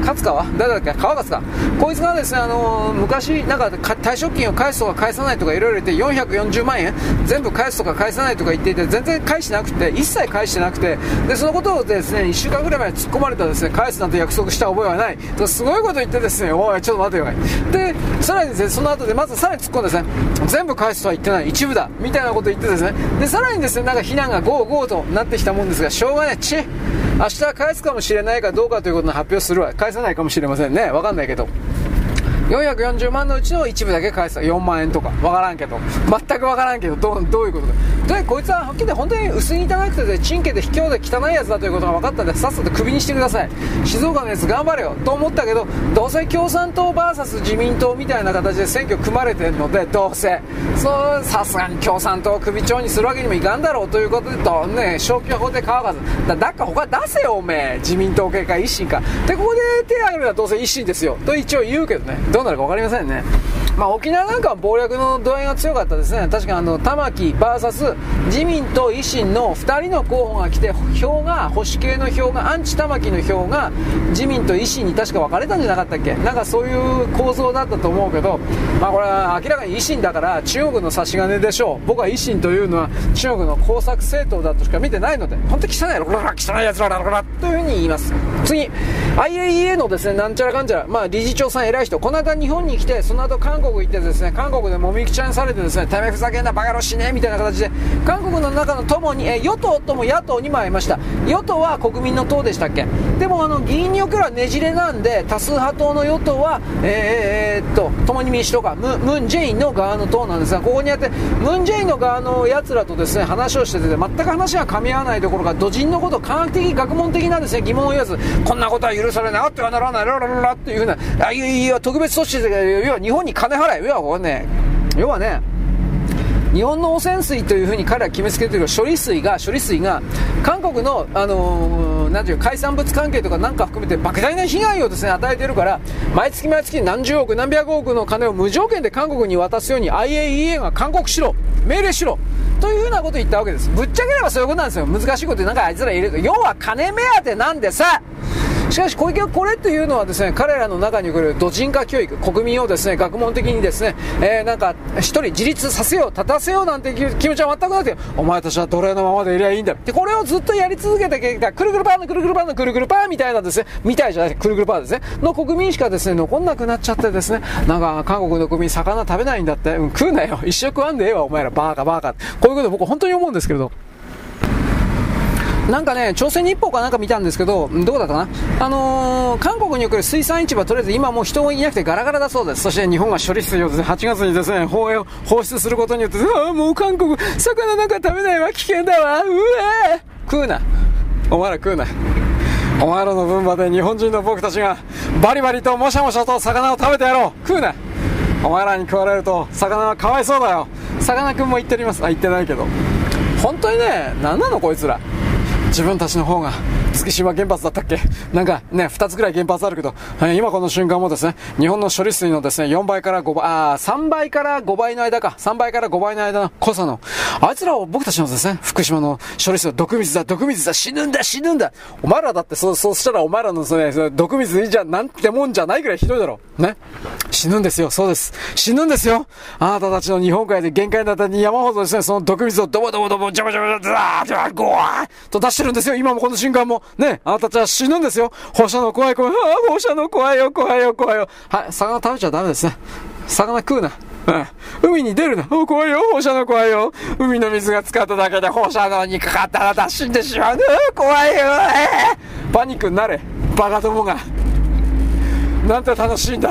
勝川、誰だっけ、川勝か、こいつがですね、あの昔、なんか退職金を返すとか返さないとかいろいろ言って、440万円、全部返すとか返さないとか言っていて、全然返してなくて、一切返してなくて、で、そのことをですね、1週間ぐらい前に突っ込まれたですね、返すなんて約束した覚えはない。とすごいこと言ってですね、おい、ちょっと待てよ。で、さらにですね、その後で、まずさらに突っ込んでですね、全部返すとは言ってない、一部だ、みたいなことを言ってですね、で、さらにですね、なんか非難がゴーゴーとなってきたもんですが、しょうがない、ち、明日返すかもしれないかどうかということの発表するわ。返さないかもしれませんね。わかんないけど。440万のうちの一部だけ返す。4万円とか。わからんけど。全くわからんけど。どうどういうことか。でこいつははっきり言って本当に薄に汚くてチンケで卑怯で汚いやつだということが分かったんでさっさとクビにしてください。静岡のやつ頑張れよ。と思ったけどどうせ共産党 VS 自民党みたいな形で選挙組まれてるのでどうせ。そうさすがに共産党を首長にするわけにもいかんだろうということでとね消去法で乾かず。だだっか他出せよおめえ。自民党系か維新か。でここで手を挙げるのはどうせ維新ですよ。と一応言うけどね。どうなるか分かりませんね。まあ、沖縄なんかは謀略の度合いが強かったですね、確かあの玉木 VS 自民と維新の2人の候補が来て、票が、保守系の票が、アンチ玉木の票が自民と維新に確か分かれたんじゃなかったっけ、なんかそういう構造だったと思うけど、まあ、これは明らかに維新だから中国の差し金でしょう、僕は維新というのは中国の工作政党だとしか見てないので、本当に汚い、汚いやつらだろ、というふうに言います。次、IAEA のですね、なんちゃらかんちゃら、まあ、理事長さん偉い人、この間日本に来て、その後韓国行ってですね、韓国でもみくちゃにされてですね、てめふざけんなバカ野郎死ねみたいな形で、韓国の中の友に、え与党とも野党にも会いました。与党は国民の党でしたっけ？でもあの、議員におけるはねじれなんで、多数派党の与党は、えー、えー、っと、共に民主党か、ムムン・ジェインの側の党なんですが、ここにあって、ムン・ジェインの側の奴らとですね、話をしてて、全く話が噛み合わないどころか、土人のこと、科学的、学問的なですね、疑問を言わず、こんなことは許されない、あってはならない、ララララっていうふうな、あ、いやいや、特別措置で、要は日本に金払え、要はこれね、要はね、日本の汚染水というふうに彼ら決めつけてる処理水が、処理水が、韓国の、あのー、ていう海産物関係とかなんか含めて莫大な被害をですね、与えてるから、毎月毎月何十億、何百億の金を無条件で韓国に渡すように IAEA が勧告しろ、命令しろ、というふうなことを言ったわけです。ぶっちゃければそういうことなんですよ。難しいことなんかあいつら言える。要は金目当てなんでさ、しかし小池はこれというのはですね、彼らの中に来る土人化教育、国民をですね、学問的にですね、えー、なんか一人自立させよう、立たせようなんていう気持ちは全くなくて、お前たちは奴隷のままでいりゃいいんだ。で、これをずっとやり続けてきた、くるくるパーのくるくるパーのくるくるパーみたいなですね、みたいじゃない、くるくるパーですね、の国民しかですね、残んなくなっちゃってですね、なんか韓国の国民魚食べないんだって、うん、食うなよ、一生食わんでええわ、お前ら、バーカバーカ。こういうこと僕本当に思うんですけれど。なんかね、朝鮮日報かなんか見たんですけど、どうだったかな？あのー、韓国における水産市場、とりあえず今もう人もいなくてガラガラだそうです。そして日本が処理水を、8月にですね、放映放出することによって、ああ、もう韓国、魚なんか食べないわ、危険だわ、うえ食うな。お前ら食うな。お前らの分まで日本人の僕たちがバリバリともしゃもしゃと魚を食べてやろう。食うな。お前らに食われると魚はかわいそうだよ。さかなクンも言っております。あ言ってないけど。本当にね何なのこいつら。自分たちの方が月島原発だったっけ？なんかね、2つぐらい原発あるけど、今この瞬間もですね、日本の処理水のですね、4倍から5倍、あ3倍から5倍の間か、3倍から5倍の間の濃さの、あいつらを僕たちのですね、福島の処理水は毒水だ、毒水だ、死ぬんだ、死ぬんだ。お前らだってそう、そうしたらお前らのその、ね、毒水じゃなんてもんじゃないぐらいひどいだろ。ね。死ぬんですよ、そうです。死ぬんですよ。あなたたちの日本海で限界だったに山ほどですね、その毒水をドボドボドボ、ジャバジャバ、ザー、ジャバ、ゴワーと出してるんですよ、今もこの瞬間も。ね、あなたたちは死ぬんですよ。放射能怖い怖い。あ、放射能怖いよ、怖いよ、怖いよ。はい、魚食べちゃダメですね。魚食うな。うん、海に出るな。怖いよ、放射能怖いよ。海の水が使っただけで放射能にかかったらだ死んでしまう。怖いよ、パニックになれ。バカどもが。なんて楽しいんだ。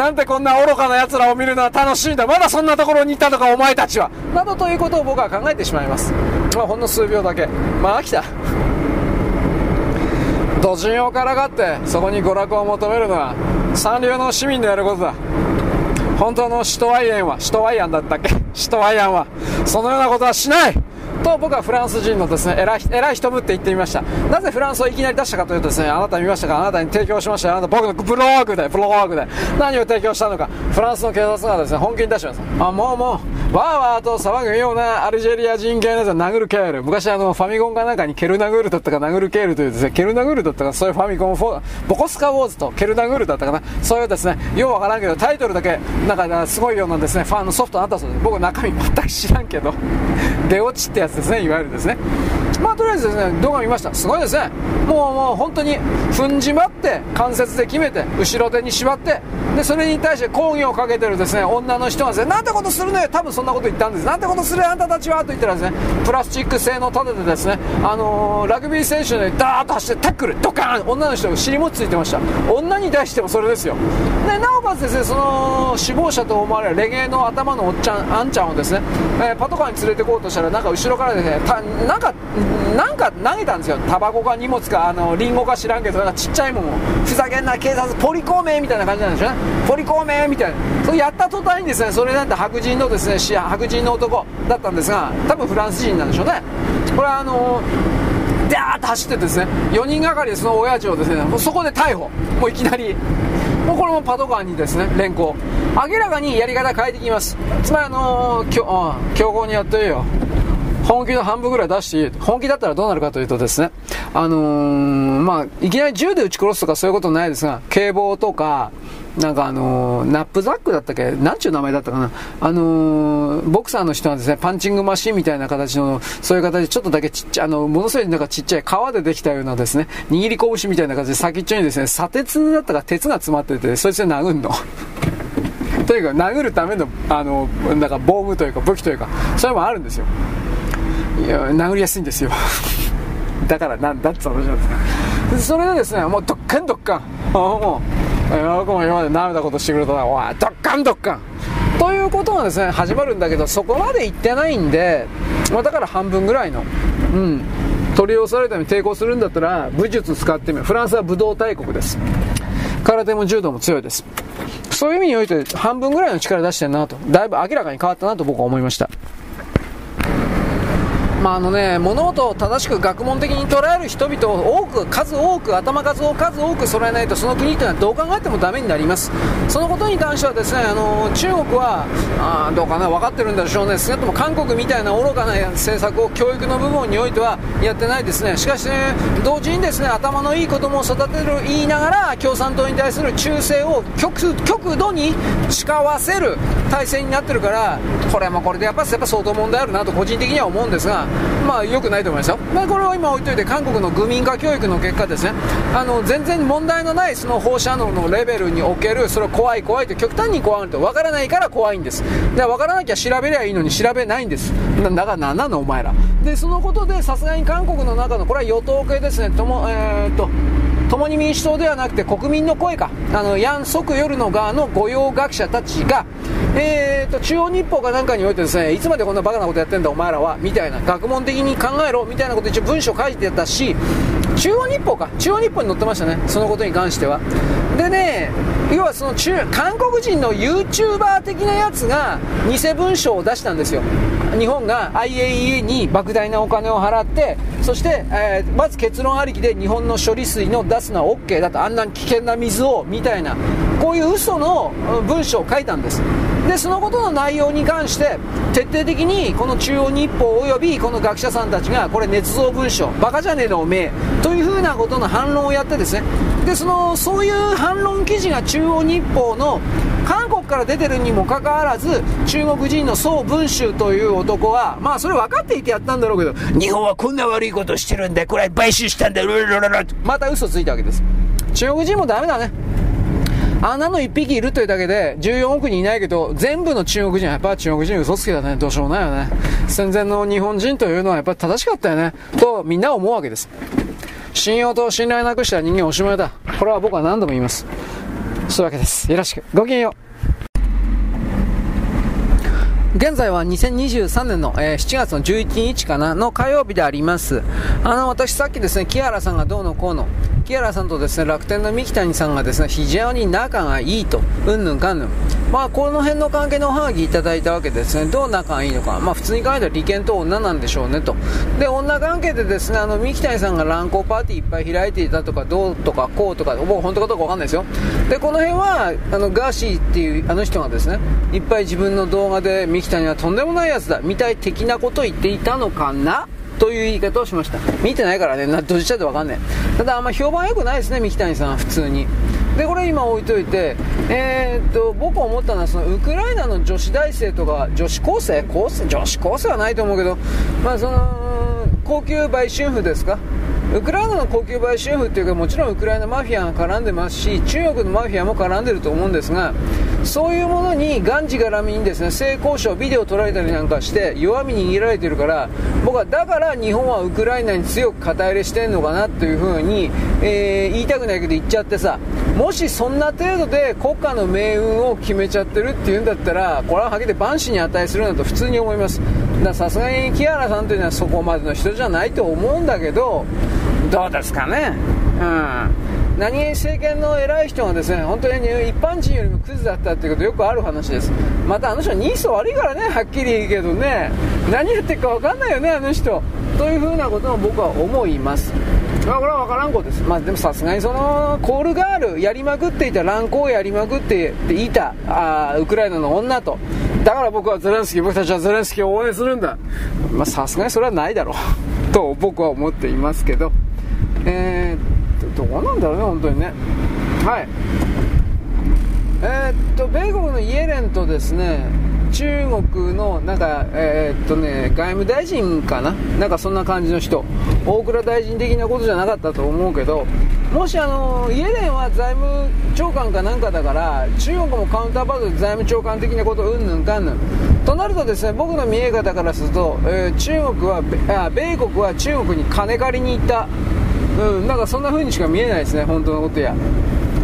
なんてこんな愚かな奴らを見るのは楽しいんだ。まだそんなところにいたのか、お前たちは。などということを僕は考えてしまいます。まあ、ほんの数秒だけ。まあ、飽きた。土人をからかってそこに娯楽を求めるのは三流の市民のやることだ本当のシトワイエンはシトワイアンだったっけ？シトワイアンはそのようなことはしないと僕はフランス人のですね偉い偉い人ぶって言ってみました。なぜフランスをいきなり出したかというとですねあなた見ましたか？あなたに提供しましたあなた僕のブログでブログで。何を提供したのか？フランスの警察がですね本気に出します。あもうもう。わーわーと騒ぐようなアルジェリア人系のやつは殴るケール。昔あのファミコンかなんかにケルナグールだったか殴るケールというですねケルナグールだったかそういうファミコンボコスカウォーズとケルナグールだったかな。そういうですねようわからんけどタイトルだけなんかすごいようなですねファンのソフトあったそうです。僕中身全く知らんけど。出落ちってやつですねいわゆるですね。まあとりあえずですね動画見ました。すごいですね。もうもう本当に踏んじまって関節で決めて後ろ手に縛ってでそれに対して抗議をかけてるですね女の人がですねなんてことするのよ。多分そんなこと言ったんです。なんてことするあんたたちはと言ったらですねプラスチック製の盾でですねあのー、ラグビー選手でダーッと走ってタックルドカーン女の人が尻もついてました。女に対してもそれですよ。でなおかつですねその死亡者と思われるレゲエの頭のおっちゃんあんちゃんをですね、えー、パトカーに連れてこうとしたらなんか後ろからですねなんかなんか投げたんですよ。タバコか荷物かあのリンゴか知らんけどなんかちっちゃいもん。ふざけんな警察ポリコメみたいな感じなんですよね。ポリコメみたいな。それやった途端にですねそれなんて白人のですね白人の男だったんですが多分フランス人なんでしょうね。これはあのー、ダーッと走ってですね4人がかりでその親父をですねもうそこで逮捕。もういきなり。もうこれもパトカーにですね連行。明らかにやり方変えてきます。つまりあのー、強行にやってるよ。本気の半分ぐらい出していい。本気だったらどうなるかというとですね、あのー、まあ、いきなり銃で撃ち殺すとかそういうことないですが、警棒とか、なんかあのー、ナップザックだったっけ？なんちゅう名前だったかな？あのー、ボクサーの人はですね、パンチングマシンみたいな形の、そういう形でちょっとだけちっちゃい、あの、ものすごいなんかちっちゃい革でできたようなですね、握り拳みたいな形で先っちょにですね、砂鉄だったか鉄が詰まってて、そいつで殴るの。とにか殴るための、あの、なんか防具というか武器というか、そういうのもあるんですよ。いや殴りやすいんですよ。だからなんだって話なんですそれでですねもうドッカンドッカン。もうよくも今まで舐めたことしてくれたな。おいドッカンドッカン。ということがですね始まるんだけどそこまで行ってないんで、まあ、だから半分ぐらいのうん取り押されために抵抗するんだったら武術使ってみるフランスは武道大国です。空手も柔道も強いです。そういう意味において半分ぐらいの力出してるなと。だいぶ明らかに変わったなと僕は思いました。まああのね、物事を正しく学問的に捉える人々を多く、数多く、頭数を数多く揃えないと、その国というのはどう考えてもダメになります。そのことに関してはですね、あの中国は、あどうかな、分かってるんでしょうね、少なくとも韓国みたいな愚かな政策を教育の部分においてはやってないですね。しかし、ね、同時にですね、頭のいい子供を育てる言いながら、共産党に対する忠誠を極極度に誓わせる体制になってるから、これもこれでやっぱやっぱ相当問題あるなと個人的には思うんですが、まあ良くないと思いますよ。まあ、これは今置いといて、韓国の愚民化教育の結果ですね、あの全然問題のないその放射能のレベルにおける、それは怖い怖いと極端に怖いと分からないから怖いんです。で分からなきゃ調べりゃいいのに調べないんです。だから何なのお前ら。で、そのことでさすがに韓国の中の、これは与党系ですね、とも、えー、っと、共に民主党ではなくて国民の声か、あの、ヤン・ソクヨルの側の御用学者たちが、えーと、中央日報かなんかにおいてですね、いつまでこんなバカなことやってんだお前らは、みたいな、学問的に考えろ、みたいなこと一応文章書いてたし、中央日報か、中央日報に載ってましたね、そのことに関しては。でね、要はその中、韓国人の YouTuber 的なやつが偽文書を出したんですよ。日本が IAEA に莫大なお金を払って、そして、えー、まず結論ありきで日本の処理水の出すのは OK だと、あんな危険な水を、みたいな、こういう嘘の文章を書いたんです。でそのことの内容に関して徹底的にこの中央日報およびこの学者さんたちがこれ捏造文書バカじゃねえのおめえというふうなことの反論をやってですね。でそのそういう反論記事が中央日報の韓国から出てるにもかかわらず中国人の宋文集という男はまあそれ分かっていてやったんだろうけど日本はこんな悪いことしてるんだこれ買収したんだまた嘘ついたわけです。中国人もダメだね穴の1匹いるというだけで14億人いないけど、全部の中国人はやっぱ中国人嘘つきだね。どうしようもないよね。戦前の日本人というのはやっぱ正しかったよね。とみんな思うわけです。信用と信頼なくした人間おしまいだ。これは僕は何度も言います。そういうわけです。よろしく。ごきげんよう。現在は2023年の、えー、7月の11日かなの火曜日であります。あの、私さっきですね、木原さんがどうのこうの、木原さんとですね、楽天の三木谷さんがですね、非常に仲がいいと、うんぬんかんぬん。まあ、この辺の関係のおはがきいただいたわけですね、どう仲がいいのか。まあ、普通に考えたら利権と女なんでしょうねと。で、女関係でですね、あの、三木谷さんが乱交パーティーいっぱい開いていたとか、どうとかこうとか、僕本当かどうかわかんないですよ。で、この辺は、あの、ガーシーっていうあの人がですね、いっぱい自分の動画で木谷はとんでもないやつだ、みたい的なことを言っていたのかな？という言い方をしました。見てないからね、な、どっちだってわかんない。ただ、あんま評判良くないですね、三木谷さん、普通に。で、これ今置いといて、えー、っと、僕思ったのは、その、ウクライナの女子大生とか、女子高生？高生？女子高生はないと思うけど、まあ、その、高級売春婦ですか？ウクライナの高級売春婦っていうかもちろんウクライナマフィアが絡んでますし中国のマフィアも絡んでると思うんですがそういうものにがんじがらみにですね性交渉ビデオ撮られたりなんかして弱み握られてるから僕はだから日本はウクライナに強く肩入れしてんのかなというふうに、えー、言いたくないけど言っちゃってさもしそんな程度で国家の命運を決めちゃってるっていうんだったらこれははっきり万死に値するなと普通に思います。さすがに木原さんというのはそこまでの人じゃないと思うんだけどどうですかね。うん。何政権の偉い人がですね、本当に一般人よりもクズだったっていうことよくある話です。またあの人ニース悪いからね、はっきり言うけどね、何やってるか分かんないよね、あの人。というふうなことも僕は思います。あ、これは分からんことです。まあ、でもさすがにその、コールガールやりまくっていた、乱行やりまくっていた、あウクライナの女と。だから僕はゼレンスキー、僕たちはゼレンスキーを応援するんだ。さすがにそれはないだろう。と僕は思っていますけど。えー、どうなんだろうね、本当にね。はい。えー、っと、米国のイエレンとですね、中国のなんか、えー、っとね、外務大臣かな、なんかそんな感じの人、大蔵大臣的なことじゃなかったと思うけど、もしあのイエレンは財務長官かなんかだから、中国もカウンターパートで財務長官的なことうんぬんかんぬん。となるとですね、僕の見え方からすると、えー、中国はあ、米国は中国に金借りに行った。うん、なんかそんな風にしか見えないですね、本当のことや。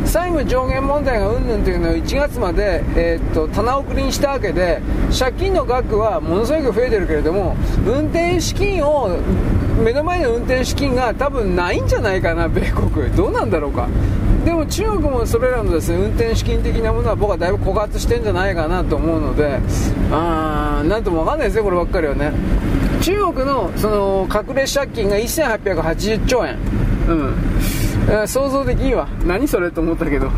債務上限問題がうんぬんというのを1月まで、えー、っと棚送りにしたわけで借金の額はものすごく増えてるけれども運転資金を目の前の運転資金が多分ないんじゃないかな米国。どうなんだろうか。でも中国もそれらのですね運転資金的なものは僕はだいぶ枯渇してんじゃないかなと思うのであーなんとも分かんないですよこればっかりはね。中国のその隠れ借金が1880兆円。うん。えー想像できんわ。何それと思ったけど。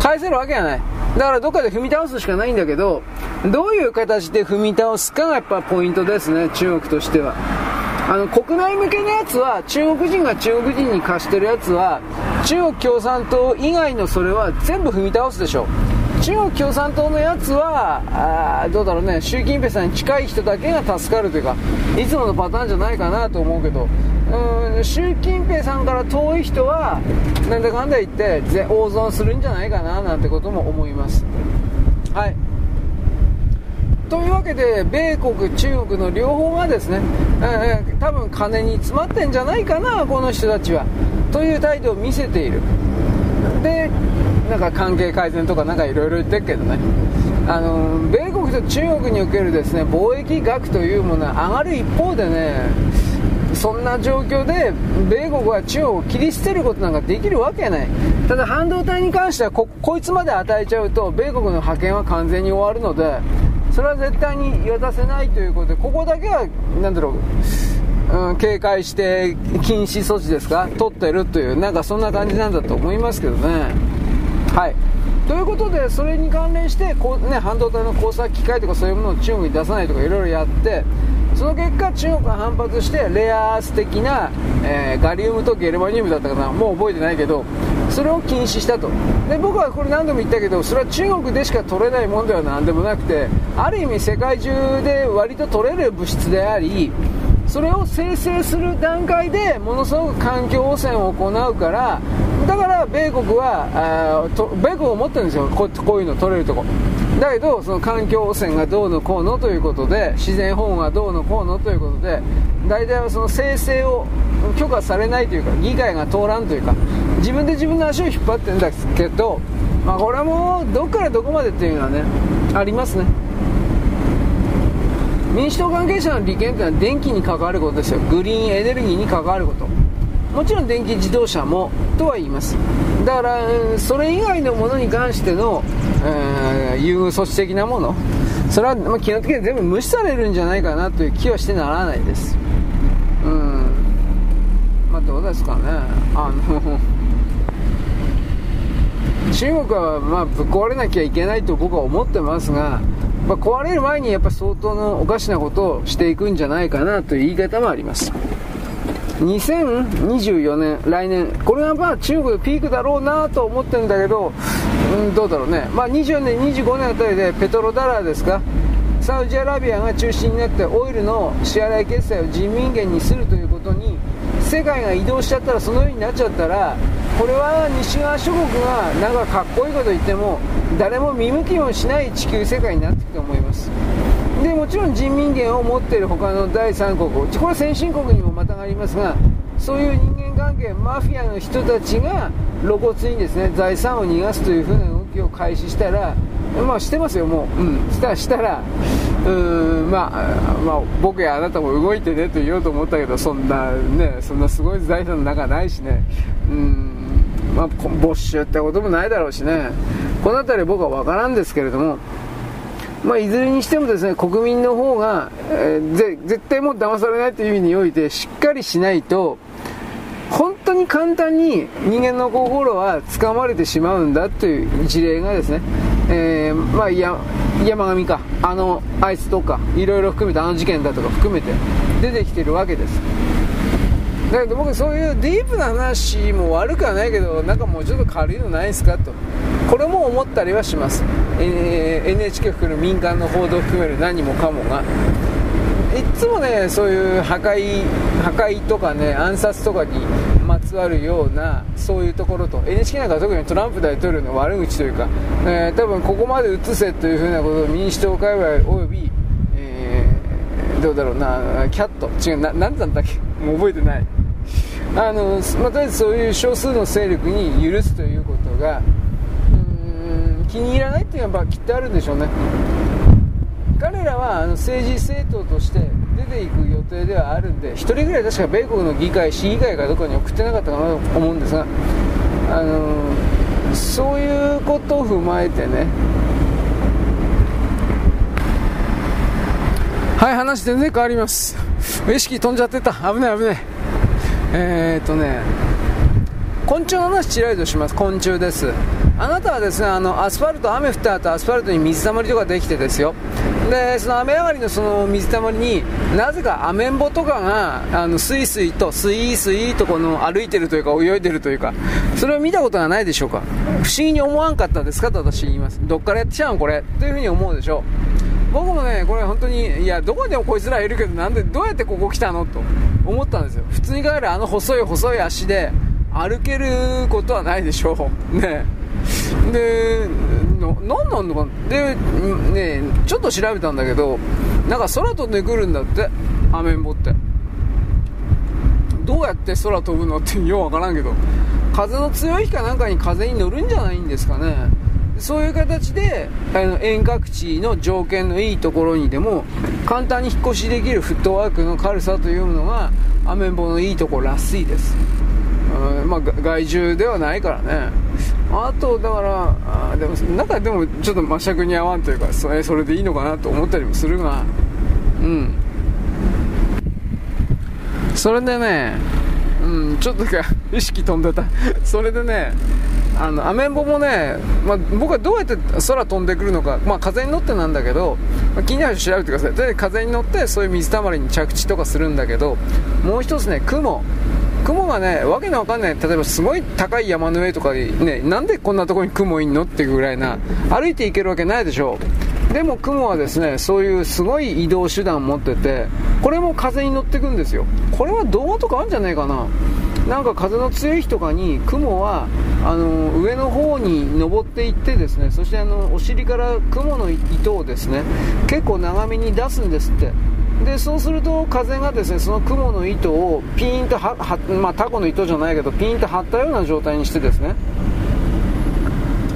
返せるわけがない。だからどっかで踏み倒すしかないんだけどどういう形で踏み倒すかがやっぱポイントですね中国としては。あの国内向けのやつは中国人が中国人に貸してるやつは中国共産党以外のそれは全部踏み倒すでしょ中国共産党のやつはあどうだろうね。習近平さんに近い人だけが助かるというかいつものパターンじゃないかなと思うけど。うん習近平さんから遠い人はなんだかんだ言って大損するんじゃないかななんてことも思います。はい。というわけで米国、中国の両方がですね、えー多分金に詰まってんじゃないかな、この人たちは。という態度を見せている、でなんか関係改善とかなんかいろいろ言ってるけどね、あの米国と中国におけるですね貿易額というものは上がる一方でね、そんな状況で米国は中国を切り捨てることなんかできるわけない。ただ半導体に関してはここいつまで与えちゃうと米国の覇権は完全に終わるのでそれは絶対に渡せないということでここだけはなんだろう、うん、警戒して禁止措置ですか？取ってるというなんかそんな感じなんだと思いますけどね。はい。ということでそれに関連してこう、ね、半導体の工作機械とかそういうものを中国に出さないとかいろいろやってその結果中国が反発してレアアース的な、えーガリウムとゲルマニウムだったかなもう覚えてないけどそれを禁止したと。で僕はこれ何度も言ったけどそれは中国でしか取れないもんでは何でもなくてある意味世界中で割と取れる物質でありそれを生成する段階でものすごく環境汚染を行うからだから米国はあと米国を持ってるんですよ。ここういうの取れるとこ。だけどその環境汚染がどうのこうのということで自然保護がどうのこうのということで大体はその生成を許可されないというか議会が通らんというか自分で自分の足を引っ張ってるんだけど、まあ、これはもうどっからどこまでっていうのはねありますね。民主党関係者の利権というのは電気に関わることですよ。グリーンエネルギーに関わること。もちろん電気自動車もとは言います。だからそれ以外のものに関しての、えー優遇措置的なもの。それは、まあ、基本的に全部無視されるんじゃないかなという気はしてならないです。うん。まあどうですかね。あの 中国はまあぶっ壊れなきゃいけないと僕は思ってますが、まあ、壊れる前にやっぱ相当のおかしなことをしていくんじゃないかなという言い方もあります。2024年、来年、これはまあ中国でピークだろうなと思ってるんだけど、うん、どうだろうね、まあ、24年、25年あたりでペトロダラーですか、サウジアラビアが中心になってオイルの支払い決済を人民元にするということに世界が移動しちゃったらそのようになっちゃったらこれは西側諸国がなんかかっこいいこと言っても誰も見向きもしない地球世界になっていくと思います。でもちろん人民元を持っている他の第三国これは先進国にもまたがりますがそういう人間関係マフィアの人たちが露骨にですね財産を逃がすというふうな動きを開始したらまあしてますよもう、うん、したしたらうーんまあ、まあ、僕やあなたも動いてねと言おうと思ったけどそんなねそんなすごい財産の中ないしね。うんまあ没収ってこともないだろうしね。この辺り僕は分からんですけれどもまあ、いずれにしてもですね国民の方が、えーぜ絶対もう騙されないという意味においてしっかりしないと本当に簡単に人間の心は掴まれてしまうんだという事例がですね、えーまあ、や山上かあのあいつとかいろいろ含めてあの事件だとか含めて出てきてるわけです。だけど僕そういうディープな話も悪くはないけどなんかもうちょっと軽いのないですかと。これも思ったりはします、えー NHK 含める民間の報道を含める何もかもが。いつもねそういう破壊破壊とかね暗殺とかにまつわるようなそういうところと NHK なんか特にトランプ大統領の悪口というか、えー多分ここまで移せというふうなことを民主党界隈および、えーどうだろうなキャット。違うな何だったっけ？もう覚えてない。あの、まあ、とりあえずそういう少数の勢力に許すということが気に入らないっていうのはきっとあるんでしょうね。彼らはあの政治政党として出ていく予定ではあるんで1人ぐらい確か米国の議会市議会かどこかに送ってなかったかなと思うんですがあのそういうことを踏まえてねはい話全然変わります。意識飛んじゃってた。危ない危ない。えー、っとね昆虫の話ちらりとします。昆虫です。あなたはですねあのアスファルト雨降った後アスファルトに水たまりとかできてですよ。でその雨上がりのその水たまりになぜかアメンボとかがあのスイスイとスイースイとこの歩いてるというか泳いでるというかそれを見たことがないでしょうか？不思議に思わんかったですか？と私言います。どっからやってきたんこれ？というふうに思うでしょう。僕もねこれ本当にいやどこでもこいつらいるけどなんでどうやってここ来たの？と思ったんですよ。普通に考えるあの細い細い足で歩けることはないでしょう。ね。で何なんのかでねちょっと調べたんだけどなんか空飛んでくるんだって。アメンボって。どうやって空飛ぶのってようわからんけど。風の強い日かなんかに風に乗るんじゃないんですかね。そういう形であの遠隔地の条件のいいところにでも簡単に引っ越しできるフットワークの軽さというのがアメンボのいいところらしいです。うんまあ、害獣ではないからね。あとだからあでもなんかでもちょっと魔尺に合わんというかそれそれでいいのかなと思ったりもするがうん。それでねうんちょっとか意識飛んでた。それでねあのアメンボもね、まあ、僕はどうやって空飛んでくるのか、まあ、風に乗ってなんだけど、まあ、気になる人調べてください。で風に乗ってそういう水たまりに着地とかするんだけどもう一つね雲。雲がね、わけのわかんない、例えばすごい高い山の上とかでね、なんでこんなところに雲いんのっていうぐらいな、歩いていけるわけないでしょ。でも雲はですね、そういうすごい移動手段を持ってて、これも風に乗ってくんですよ。これは動画とかあるんじゃないかな。なんか風の強い日とかに雲はあの上の方に登っていってですねそしてあのお尻から雲の糸をですね結構長めに出すんですってでそうすると風がですねその雲の糸をピーンとは、まあ、タコの糸じゃないけどピーンと張ったような状態にしてですね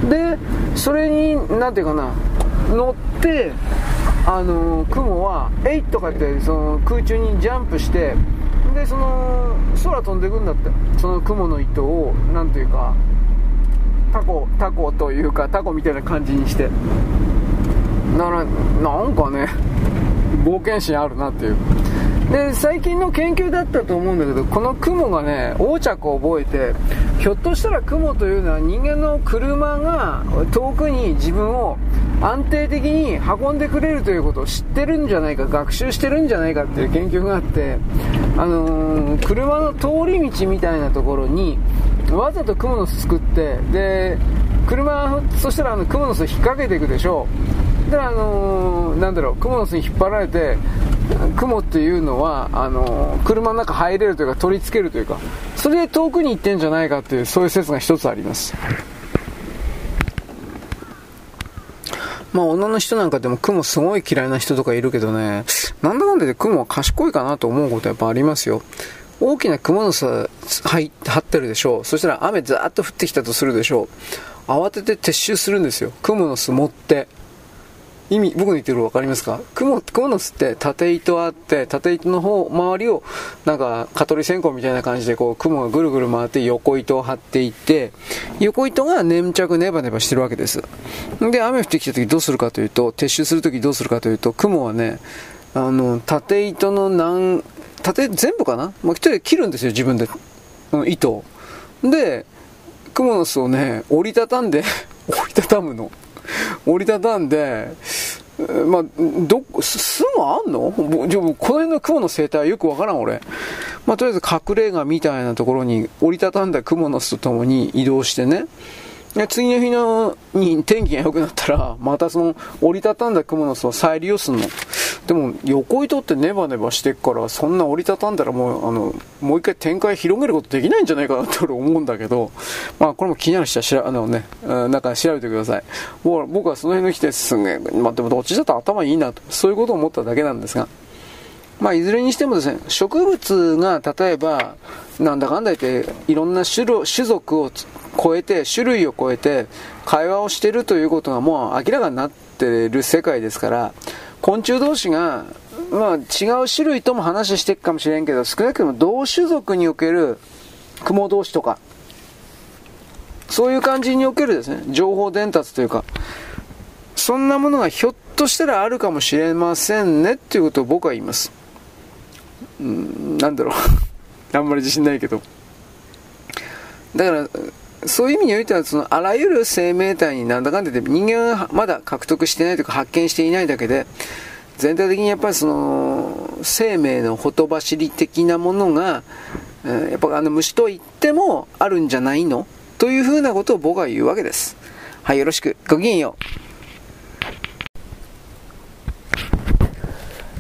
でそれに何ていうかな乗ってあの雲は「えい!」とかってその空中にジャンプしてでその空飛んでいくんだってその雲の糸を何ていうかタコタコというかタコみたいな感じにしてだからなんかね冒険心あるなっていう。で最近の研究だったと思うんだけどこの雲がね横着を覚えてひょっとしたら雲というのは人間の車が遠くに自分を安定的に運んでくれるということを知ってるんじゃないか学習してるんじゃないかっていう研究があってあのー、車の通り道みたいなところにわざとクモの巣作ってで車そしたらあのクモの巣引っ掛けていくでしょう。であのー、なんだろうクモの巣に引っ張られて雲っていうのはあの車の中入れるというか取り付けるというかそれで遠くに行ってんじゃないかっていうそういう説が一つあります。まあ女の人なんかでも雲すごい嫌いな人とかいるけどねなんだかんだで雲は賢いかなと思うことやっぱありますよ。大きな雲の巣張ってるでしょう。そしたら雨ザーッと降ってきたとするでしょう。慌てて撤収するんですよ。雲の巣持って。意味、僕の言ってる分かりますか？雲、雲の巣って縦糸あって、縦糸の方、周りを、なんか、蚊取り線香みたいな感じで、こう、雲がぐるぐる回って横糸を張っていって、横糸が粘着ネバネバしてるわけです。で、雨降ってきた時どうするかというと、撤収する時どうするかというと、雲はね、あの、縦糸の何、縦、全部かな？まあ、一人で切るんですよ、自分で。糸を。で、雲の巣をね、折りたたんで 折りたたむの。折りたたんで、まあ、ど、巣もあんの？じゃこの辺の雲の生態はよくわからん、俺。まあ、とりあえず隠れ家みたいなところに折りたたんだ雲の巣とともに移動してね、次の日のに天気が良くなったら、またその折りたたんだ雲の巣を再利用するの。でも横糸ってネバネバしてっから、そんな折りたたんだらもう、あの、もう一回展開広げることできないんじゃないかなって俺思うんだけど、まあこれも気になる人はしら、あのね、なんか調べてください。僕はその辺の人ですげえ、まあでもどっちだと頭いいなと、そういうことを思っただけなんですが、まあ、いずれにしてもですね、植物が例えば、なんだかんだ言って、いろんな種種族を超えて、種類を超えて、会話をしてるということがもう明らかになってる世界ですから、昆虫同士が、まあ、違う種類とも話していくかもしれんけど、少なくとも同種族における雲同士とか、そういう感じにおけるですね、情報伝達というか、そんなものがひょっとしたらあるかもしれませんねっていうことを僕は言います。うん、なんだろう あんまり自信ないけど。だから、そういう意味においては、そのあらゆる生命体になんだかんだで人間はまだ獲得してないとか発見していないだけで、全体的にやっぱりその生命のほとばしり的なものが、やっぱあの虫と言ってもあるんじゃないの？というふうなことを僕は言うわけです。はい、よろしく。ごきげんよう。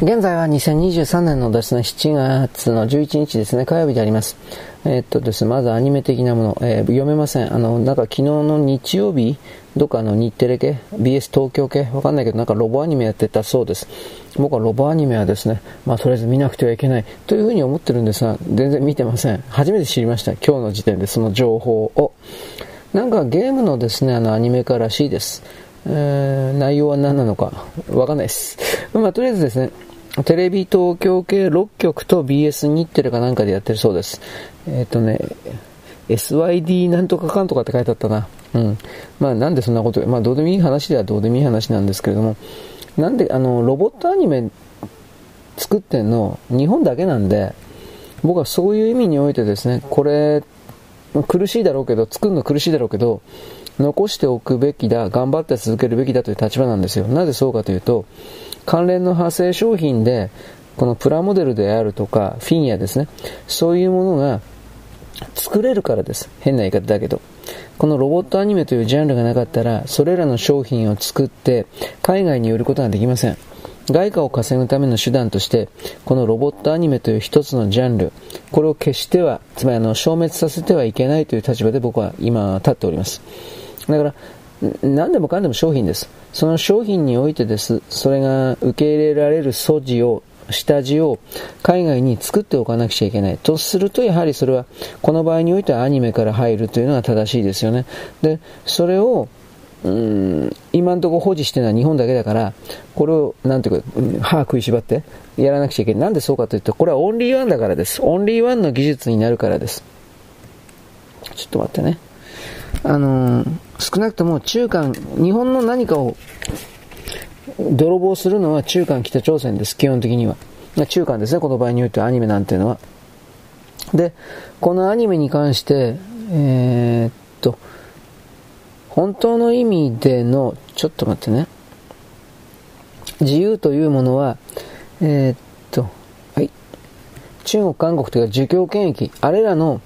現在は2023年のですね、7月の11日ですね、火曜日であります。えー、っとですね、まずアニメ的なもの、えー、読めません。あの、なんか昨日の日曜日、どっかの日テレ系、BS 東京系、わかんないけど、なんかロボアニメやってたそうです。僕はロボアニメはですね、まあとりあえず見なくてはいけないというふうに思ってるんですが、全然見てません。初めて知りました。今日の時点でその情報を。なんかゲームのですね、あのアニメ化らしいです。えー、内容は何なのかわかんないです。まあとりあえずですね、テレビ東京系6局と BS 日テレかなんかでやってるそうです。えっ、ー、とね、SYD なんとかかんとかって書いてあったな。うん。まあなんでそんなこと、まあどうでもいい話ではどうでもいい話なんですけれども、なんであの、ロボットアニメ作ってんの日本だけなんで、僕はそういう意味においてですね、これ、苦しいだろうけど、作るの苦しいだろうけど、残しておくべきだ、頑張って続けるべきだという立場なんですよ。なぜそうかというと、関連の派生商品で、このプラモデルであるとか、フィンやですね、そういうものが作れるからです。変な言い方だけど。このロボットアニメというジャンルがなかったら、それらの商品を作って海外に売ることができません。外貨を稼ぐための手段として、このロボットアニメという一つのジャンル、これを決しては、つまりあの消滅させてはいけないという立場で僕は今立っております。だから、何でもかんでも商品です。その商品においてです。それが受け入れられる素地を、下地を海外に作っておかなくちゃいけない。とすると、やはりそれは、この場合においてはアニメから入るというのが正しいですよね。で、それを、うん、今のところ保持してるのは日本だけだから、これを、なんていうか、歯食いしばってやらなくちゃいけない。なんでそうかというと、これはオンリーワンだからです。オンリーワンの技術になるからです。ちょっと待ってね。あのー、少なくとも中間、日本の何かを泥棒するのは中間北朝鮮です、基本的には。中間ですね、この場合においてアニメなんていうのは。で、このアニメに関して、えー、っと、本当の意味での、ちょっと待ってね、自由というものは、えー、っと、はい、中国、韓国というか儒教権益、あれらの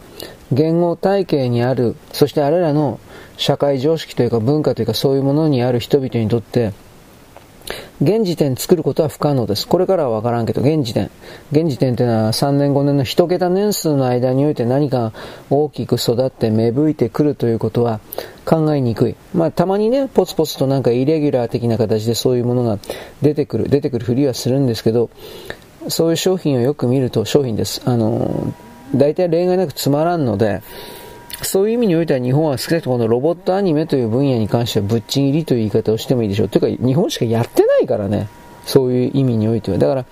言語体系にある、そしてあれらの社会常識というか文化というかそういうものにある人々にとって、現時点作ることは不可能です。これからはわからんけど、現時点。現時点というのは3年5年の1桁年数の間において何か大きく育って芽吹いてくるということは考えにくい。まあたまにね、ポツポツとなんかイレギュラー的な形でそういうものが出てくる、出てくるふりはするんですけど、そういう商品をよく見ると商品です。あの、大体例外なくつまらんので、そういう意味においては日本は少なくともこのロボットアニメという分野に関してはぶっちぎりという言い方をしてもいいでしょう。というか日本しかやってないからね。そういう意味においては。だから、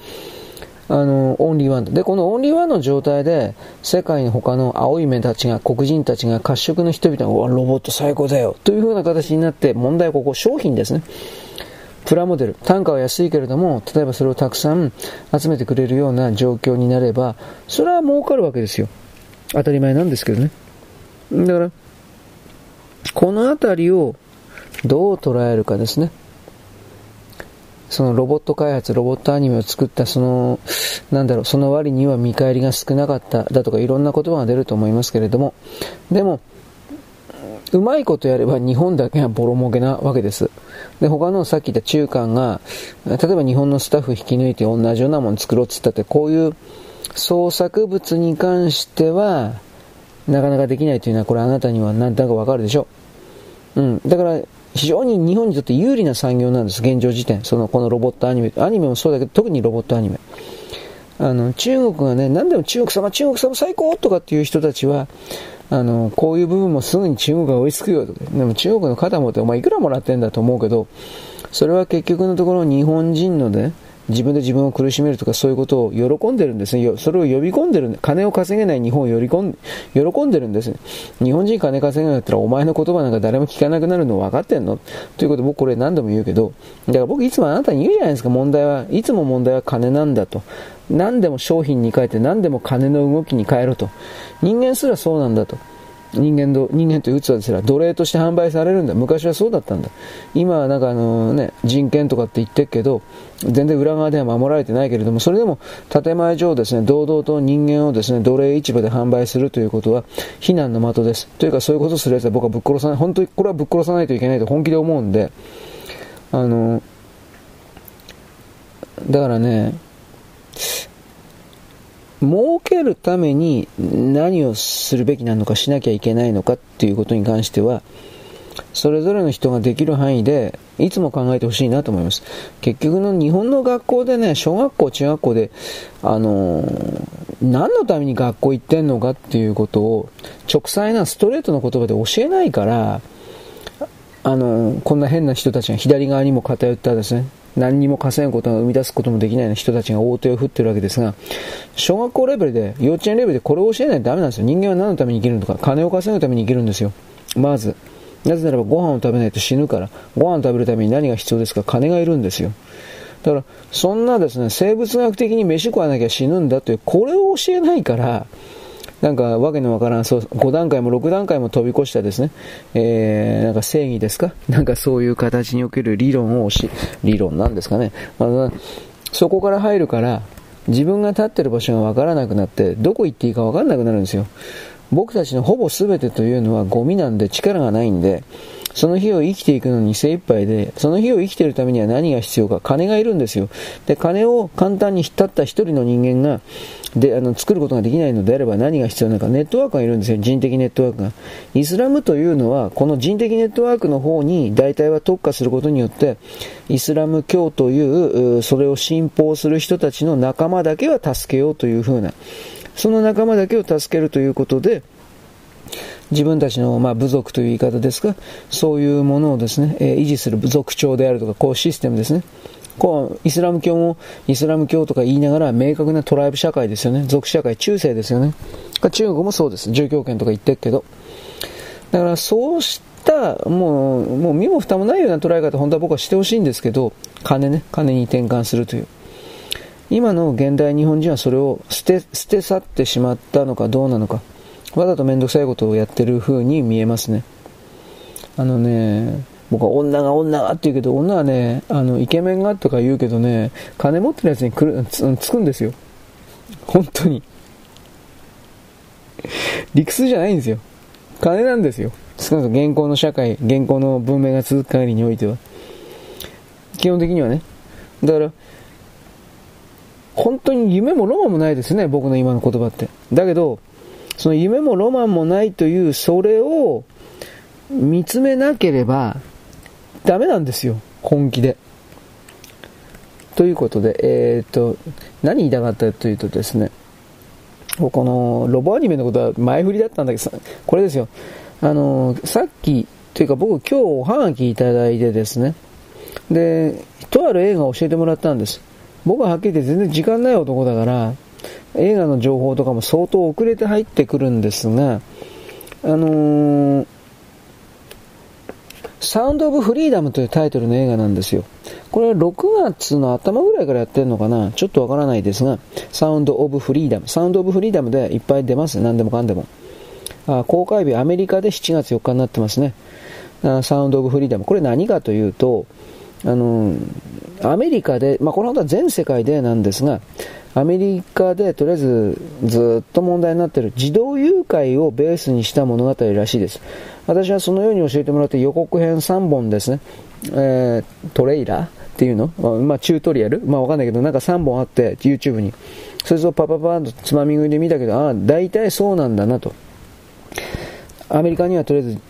あの、オンリーワンで、このオンリーワンの状態で、世界の他の青い目たちが、黒人たちが、褐色の人々が、わロボット最高だよという風な形になって、問題はここ、商品ですね。プラモデル。単価は安いけれども、例えばそれをたくさん集めてくれるような状況になれば、それは儲かるわけですよ。当たり前なんですけどね。だから、このあたりをどう捉えるかですね。そのロボット開発、ロボットアニメを作ったその、なんだろう、その割には見返りが少なかっただとかいろんな言葉が出ると思いますけれども、でも、うまいことやれば日本だけがボロ儲けなわけです。で、他のさっき言った中間が、例えば日本のスタッフ引き抜いて同じようなもの作ろうって言ったって、こういう創作物に関しては、なかなかできないというのは、これあなたには何だかわかるでしょう。うん。だから、非常に日本にとって有利な産業なんです、現状時点。その、このロボットアニメ。アニメもそうだけど、特にロボットアニメ。あの、中国がね、何でも中国様、中国様最高とかっていう人たちは、あの、こういう部分もすぐに中国が追いつくよと。でも中国の肩持ってお前いくらもらってんだと思うけど、それは結局のところ日本人のね、自分で自分を苦しめるとかそういうことを喜んでるんですね。それを呼び込んでる金を稼げない日本を喜ん喜んでるんです。日本人金稼げないんだったらお前の言葉なんか誰も聞かなくなるの分かってんの？ということ僕これ何度も言うけど、だから僕いつもあなたに言うじゃないですか、問題は、いつも問題は金なんだと。何でも商品に変えて何でも金の動きに変えろと。人間すらそうなんだと。人間と、人間という器ですら奴隷として販売されるんだ。昔はそうだったんだ。今はなんかあのね、人権とかって言ってるけど、全然裏側では守られてないけれども、それでも建前上ですね、堂々と人間をですね、奴隷市場で販売するということは非難の的です。というかそういうことするやつは僕はぶっ殺さない、本当にこれはぶっ殺さないといけないと本気で思うんで、あの、だからね、儲けるために何をするべきなのかしなきゃいけないのかっていうことに関しては、それぞれの人ができる範囲で、いつも考えてほしいなと思います。結局の日本の学校でね、小学校、中学校で、あのー、何のために学校行ってんのかっていうことを、直裁なストレートの言葉で教えないから、あのー、こんな変な人たちが左側にも偏ったですね、何にも稼ぐことが生み出すこともできない人たちが大手を振ってるわけですが、小学校レベルで、幼稚園レベルでこれを教えないとダメなんですよ。人間は何のために生きるのか、金を稼ぐために生きるんですよ。まず。なぜならばご飯を食べないと死ぬから、ご飯を食べるために何が必要ですか？金がいるんですよ。だから、そんなですね、生物学的に飯食わなきゃ死ぬんだという、これを教えないから、なんかわけのわからん、そう、5段階も6段階も飛び越したですね、えー、なんか正義ですか？なんかそういう形における理論をし、理論なんですかね？まあ、そこから入るから、自分が立ってる場所がわからなくなって、どこ行っていいかわからなくなるんですよ。僕たちのほぼ全てというのはゴミなんで力がないんで、その日を生きていくのに精一杯で、その日を生きているためには何が必要か、金がいるんですよ。で、金を簡単にたった一人の人間が、で、あの、作ることができないのであれば何が必要なのか、ネットワークがいるんですよ、人的ネットワークが。イスラムというのは、この人的ネットワークの方に大体は特化することによって、イスラム教という、それを信奉する人たちの仲間だけは助けようというふうな、その仲間だけを助けるということで、自分たちの、まあ、部族という言い方ですか、そういうものをですね、えー、維持する部族長であるとか、こうシステムですね。こう、イスラム教も、イスラム教とか言いながら明確なトライブ社会ですよね。族社会、中世ですよね。中国もそうです。住居権とか言ってるけど。だからそうした、もう、もう身も蓋もないような捉え方、本当は僕はしてほしいんですけど、金ね、金に転換するという。今の現代日本人はそれを捨て、捨て去ってしまったのかどうなのか。わざと面倒くさいことをやってる風に見えますね。あのね、僕は女が女がって言うけど、女はね、あの、イケメンがとか言うけどね、金持ってるやつに来るつつくんですよ。本当に。理屈じゃないんですよ。金なんですよ。少なくとも現行の社会、現行の文明が続く限りにおいては。基本的にはね。だから、本当に夢もロマンもないですね、僕の今の言葉って。だけど、その夢もロマンもないという、それを見つめなければ、ダメなんですよ。本気で。ということで、えっ、と、何言いたかったというとですね、このロボアニメのことは前振りだったんだけど、これですよ。あの、さっき、というか僕今日おはがきいただいてですね、で、とある映画を教えてもらったんです。僕ははっきり言って全然時間ない男だから、映画の情報とかも相当遅れて入ってくるんですが、あのーサウンド・オブ・フリーダムというタイトルの映画なんですよ。これは6月の頭ぐらいからやってるのかな？ちょっとわからないですが、サウンド・オブ・フリーダム。サウンド・オブ・フリーダムでいっぱい出ます。何でもかんでも。あ公開日、アメリカで7月4日になってますね。サウンド・オブ・フリーダム。これ何かというと、あのアメリカで、まあ、このことは全世界でなんですが、アメリカでとりあえずずっと問題になっている児童誘拐をベースにした物語らしいです。私はそのように教えてもらって予告編3本ですね、えー、トレイラーっていうの、まあ、チュートリアル？まあわかんないけどなんか3本あって YouTube に。それをパパパーンとつまみ食いで見たけど、ああ、大体そうなんだなと。アメリカにはとりあえず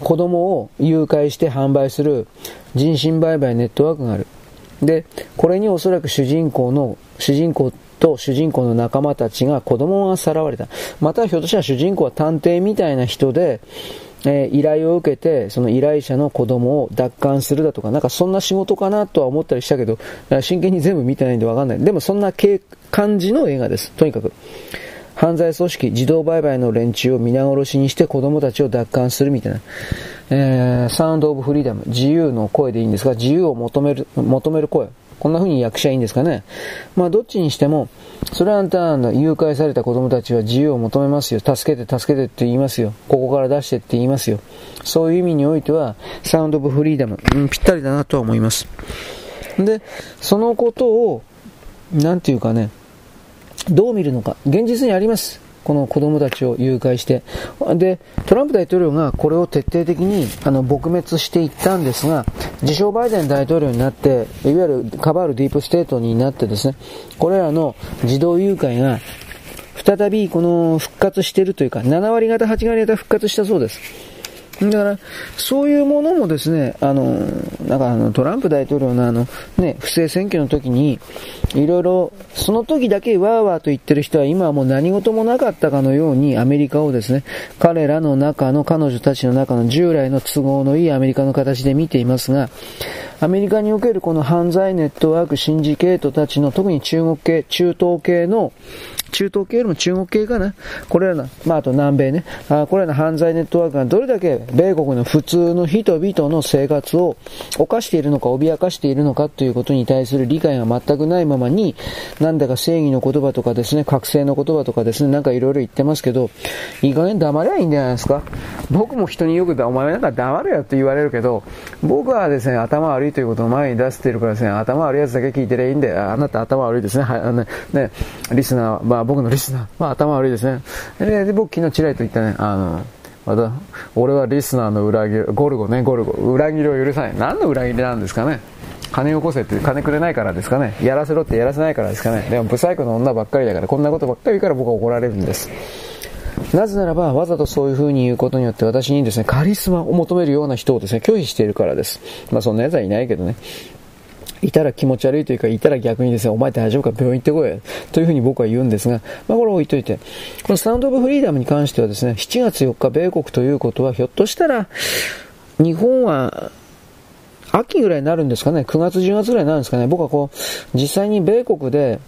子供を誘拐して販売する人身売買ネットワークがある。で、これにおそらく主人公の、主人公と主人公の仲間たちが子供がさらわれた。またひょっとしたら主人公は探偵みたいな人で、えー、依頼を受けて、その依頼者の子供を奪還するだとか、なんかそんな仕事かなとは思ったりしたけど、真剣に全部見てないんでわかんない。でもそんな感じの映画です。とにかく。犯罪組織、自動売買の連中を皆殺しにして子供たちを奪還するみたいな。えー、サウンドオブフリーダム、自由の声でいいんですが、自由を求める、求める声。こんな風に訳しゃいいんですかね。まあ、どっちにしても、それはあんたなんだ、誘拐された子供たちは自由を求めますよ。助けて、助けてって言いますよ。ここから出してって言いますよ。そういう意味においては、サウンドオブフリーダム、うん、ぴったりだなとは思います。で、そのことを、なんていうかね、どう見るのか。現実にあります。この子供たちを誘拐して。で、トランプ大統領がこれを徹底的にあの撲滅していったんですが、自称バイデン大統領になって、いわゆるカバールディープステートになってですね、これらの児童誘拐が再びこの復活しているというか、7割方、8割方復活したそうです。だから、そういうものもですね、あの、なんかあの、トランプ大統領のあの、ね、不正選挙の時に、いろいろ、その時だけわーわーと言ってる人は今はもう何事もなかったかのようにアメリカをですね、彼らの中の、彼女たちの中の従来の都合のいいアメリカの形で見ていますが、アメリカにおけるこの犯罪ネットワーク、シンジケートたちの、特に中国系、中東系の、中東系よりも中国系かな。これらの、まあ、あと南米ね。あこれらの犯罪ネットワークがどれだけ米国の普通の人々の生活を犯しているのか、脅かしているのかということに対する理解が全くないままに、なんだか正義の言葉とかですね、覚醒の言葉とかですね、なんかいろいろ言ってますけど、いい加減黙ればいいんじゃないですか。僕も人によく、お前なんか黙れよって言われるけど、僕はですね、頭悪いということを前に出してるからですね、頭悪いやつだけ聞いてりゃいいんで、あなた頭悪いですね。はい、あのね、リスナー、まあ僕のリスナー、まあ頭悪いですね。で、僕昨日ちらりと言ったね、あの、また、俺はリスナーの裏切り、ゴルゴね、ゴルゴ、裏切りを許さない。何の裏切りなんですかね。金よこせって金くれないからですかね。やらせろってやらせないからですかね。でも、ブサイクの女ばっかりだから、こんなことばっかり言うから僕は怒られるんです。なぜならば、わざとそういう風に言うことによって私にですね、カリスマを求めるような人をですね、拒否しているからです。まあそんな奴はいないけどね。いたら気持ち悪いというか、いたら逆にですね、お前大丈夫か病院行ってこいというふうに僕は言うんですが、まあこれ置いといて、このサウンドオブフリーダムに関してはですね、7月4日米国ということは、ひょっとしたら、日本は、秋ぐらいになるんですかね、9月10月ぐらいになるんですかね、僕はこう、実際に米国で、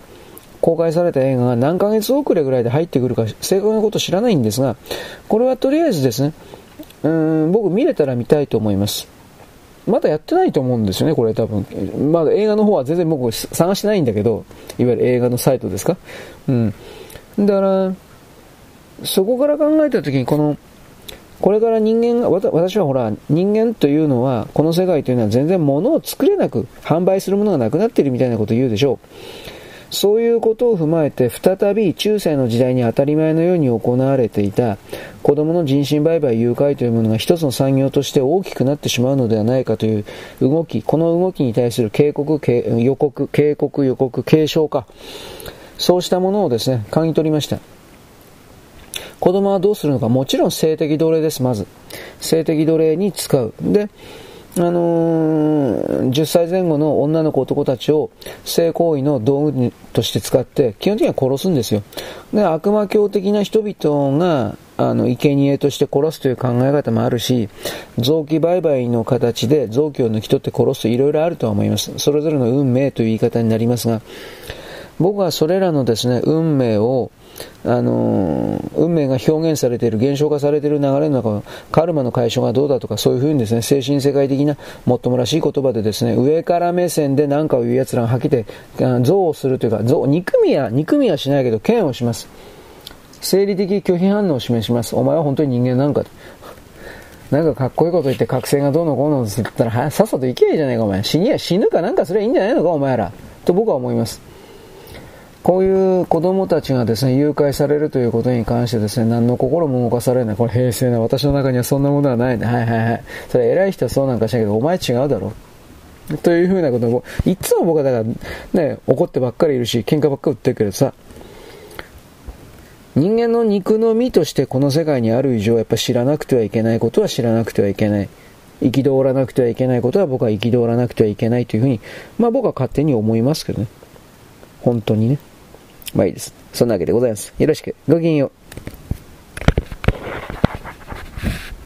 公開された映画が何ヶ月遅れぐらいで入ってくるか正確なこと知らないんですが、これはとりあえずですね、うん、僕見れたら見たいと思います。まだやってないと思うんですよね、これ多分。まだ映画の方は全然僕探してないんだけど、いわゆる映画のサイトですか？うん。だから、そこから考えた時に、この、これから人間が、私はほら、人間というのは、この世界というのは全然物を作れなく、販売するものがなくなっているみたいなことを言うでしょう。そういうことを踏まえて、再び中世の時代に当たり前のように行われていた子供の人身売買誘拐というものが一つの産業として大きくなってしまうのではないかという動き、この動きに対する警告、予告、警告、予告、警鐘か。そうしたものをですね、嗅ぎ取りました。子供はどうするのか、もちろん性的奴隷です、まず。性的奴隷に使う。で、あのー、10歳前後の女の子男たちを性行為の道具として使って基本的には殺すんですよ。で、悪魔教的な人々があの、生贄として殺すという考え方もあるし、臓器売買の形で臓器を抜き取って殺すといろいろあるとは思います。それぞれの運命という言い方になりますが、僕はそれらのですね、運命をあの、運命が表現されている、現象化されている流れの中、カルマの解消がどうだとか、そういうふうにですね、精神世界的なもっともらしい言葉でですね、上から目線で何かを言う奴らが吐きて、憎悪するというか、憎みは、憎みはしないけど、嫌悪します。生理的拒否反応を示します。お前は本当に人間なんかなんかかっこいいこと言って覚醒がどうのこうのって言ったら、さっさと行けばいいじゃないか、お前。死にや死ぬかなんかすればいいんじゃないのか、お前ら。と僕は思います。こういう子供たちがですね、誘拐されるということに関してですね、何の心も動かされない。これ平成な。私の中にはそんなものはないね。はいはいはい。それ偉い人はそうなんかしないけど、お前違うだろ。というふうなことを、いつも僕はだからね、怒ってばっかりいるし、喧嘩ばっかり売ってるけどさ、人間の肉の身としてこの世界にある以上、やっぱ知らなくてはいけないことは知らなくてはいけない。憤らなくてはいけないことは僕は憤らなくてはいけないというふうに、まあ僕は勝手に思いますけどね。本当にね。まあいいです。そんなわけでございます。よろしく。ごきげんよう。